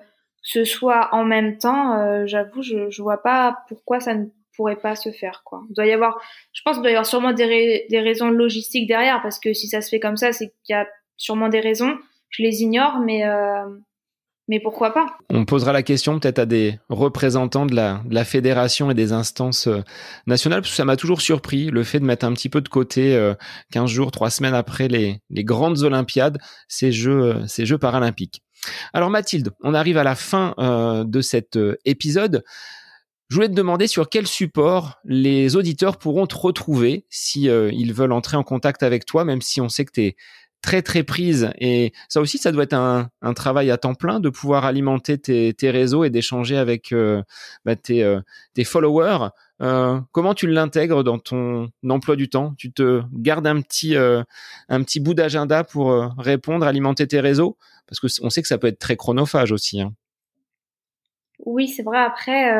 ce soit en même temps, euh, j'avoue, je, je vois pas pourquoi ça ne pourrait pas se faire quoi. Il doit y avoir, je pense qu'il doit y avoir sûrement des, des raisons logistiques derrière, parce que si ça se fait comme ça, c'est qu'il y a sûrement des raisons. Je les ignore, mais euh, mais pourquoi pas? On posera la question peut-être à des représentants de la, fédération et des instances euh, nationales, parce que ça m'a toujours surpris le fait de mettre un petit peu de côté euh, 15 jours, 3 semaines après les, les grandes Olympiades, ces Jeux, euh, ces jeux paralympiques. Alors Mathilde, on arrive à la fin euh, de cet épisode. Je voulais te demander sur quel support les auditeurs pourront te retrouver si ils veulent entrer en contact avec toi, même si on sait que tu es très très prise et ça aussi ça doit être un, un travail à temps plein de pouvoir alimenter tes, tes réseaux et d'échanger avec euh, bah, tes, euh, tes, followers. Euh, comment tu l'intègres dans ton emploi du temps? Tu te gardes un petit euh, un petit bout d'agenda pour euh, répondre alimenter tes réseaux? Parce que on sait que ça peut être très chronophage aussi hein. oui c'est vrai. Après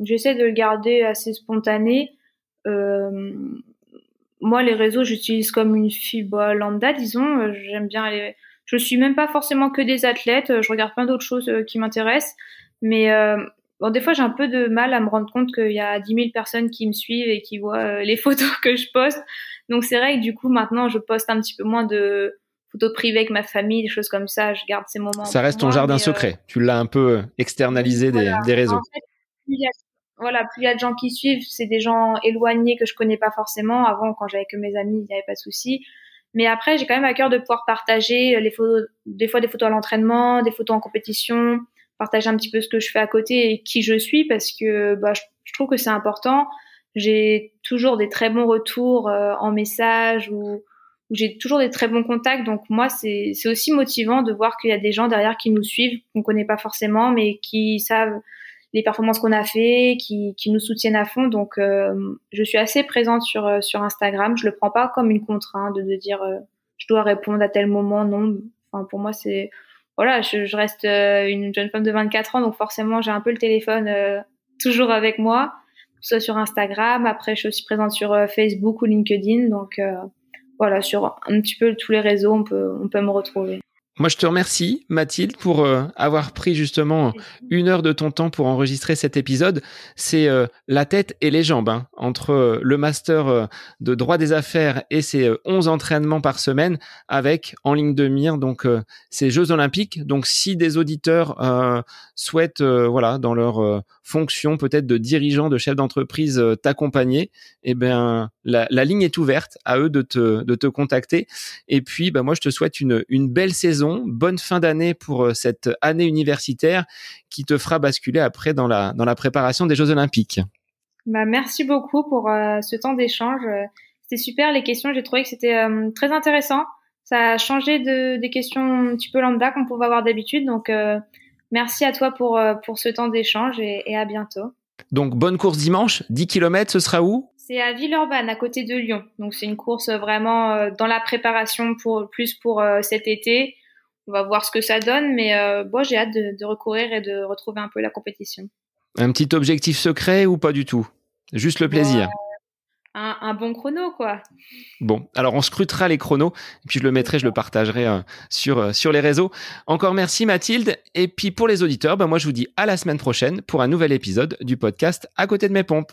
j'essaie de le garder assez spontané moi, les réseaux, j'utilise comme une fibre lambda, disons. Euh, j'aime bien les. Je suis même pas forcément que des athlètes. Euh, je regarde plein d'autres choses euh, qui m'intéressent. Mais bon, des fois, j'ai un peu de mal à me rendre compte qu'il y a 10 000 personnes qui me suivent et qui voient les photos que je poste. Donc, c'est vrai que du coup, maintenant, je poste un petit peu moins de photos privées avec ma famille, des choses comme ça. Je garde ces moments. Ça reste ton jardin secret. Tu l'as un peu externalisé des, des, réseaux. En fait, voilà, plus il y a de gens qui suivent, c'est des gens éloignés que je connais pas forcément. Avant, quand j'avais que mes amis, il n'y avait pas de souci. Mais après, j'ai quand même à cœur de pouvoir partager les photos, des fois des photos à l'entraînement, des photos en compétition, partager un petit peu ce que je fais à côté et qui je suis parce que bah, je, trouve que c'est important. J'ai toujours des très bons retours euh, en message ou, ou j'ai toujours des très bons contacts. Donc moi, c'est aussi motivant de voir qu'il y a des gens derrière qui nous suivent, qu'on connaît pas forcément, mais qui savent les performances qu'on a fait, qui, qui, nous soutiennent à fond. Donc, euh, je suis assez présente sur euh, sur Instagram. Je le prends pas comme une contrainte de, de dire euh, je dois répondre à tel moment. Non, enfin pour moi c'est voilà, je, je reste une jeune femme de 24 ans, donc forcément j'ai un peu le téléphone toujours avec moi, soit sur Instagram. Après, je suis aussi présente sur Facebook ou LinkedIn. Donc voilà, sur un petit peu tous les réseaux, on peut on peut me retrouver. Moi, je te remercie, Mathilde, pour euh, avoir pris justement une heure de ton temps pour enregistrer cet épisode. C'est euh, la tête et les jambes hein, entre euh, le master de droit des affaires et ses 11 entraînements par semaine avec en ligne de mire donc ces Jeux olympiques. Donc, si des auditeurs souhaitent, voilà, dans leur fonction peut-être de dirigeant, de chef d'entreprise, t'accompagner, eh bien, la, la, ligne est ouverte à eux de te, de te contacter. Et puis, bah, moi, je te souhaite une, une belle saison, bonne fin d'année pour euh, cette année universitaire qui te fera basculer après dans la, dans la préparation des Jeux Olympiques. Bah, merci beaucoup pour euh, ce temps d'échange. C'était super les questions. J'ai trouvé que c'était euh, très intéressant. Ça a changé de, des questions un petit peu lambda qu'on pouvait avoir d'habitude. Donc, merci à toi pour, pour ce temps d'échange et, et à bientôt. Donc, bonne course dimanche. 10 km, ce sera où? C'est à Villeurbanne, à côté de Lyon. Donc c'est une course vraiment euh, dans la préparation pour plus pour euh, cet été. On va voir ce que ça donne, mais euh, bon, j'ai hâte de, recourir et de retrouver un peu la compétition. Un petit objectif secret ou pas du tout? Juste le plaisir? un, bon chrono, quoi. Bon, alors on scrutera les chronos, et puis je le mettrai, je le partagerai sur, sur les réseaux. Encore merci Mathilde, et puis pour les auditeurs, ben moi je vous dis à la semaine prochaine pour un nouvel épisode du podcast À côté de mes pompes.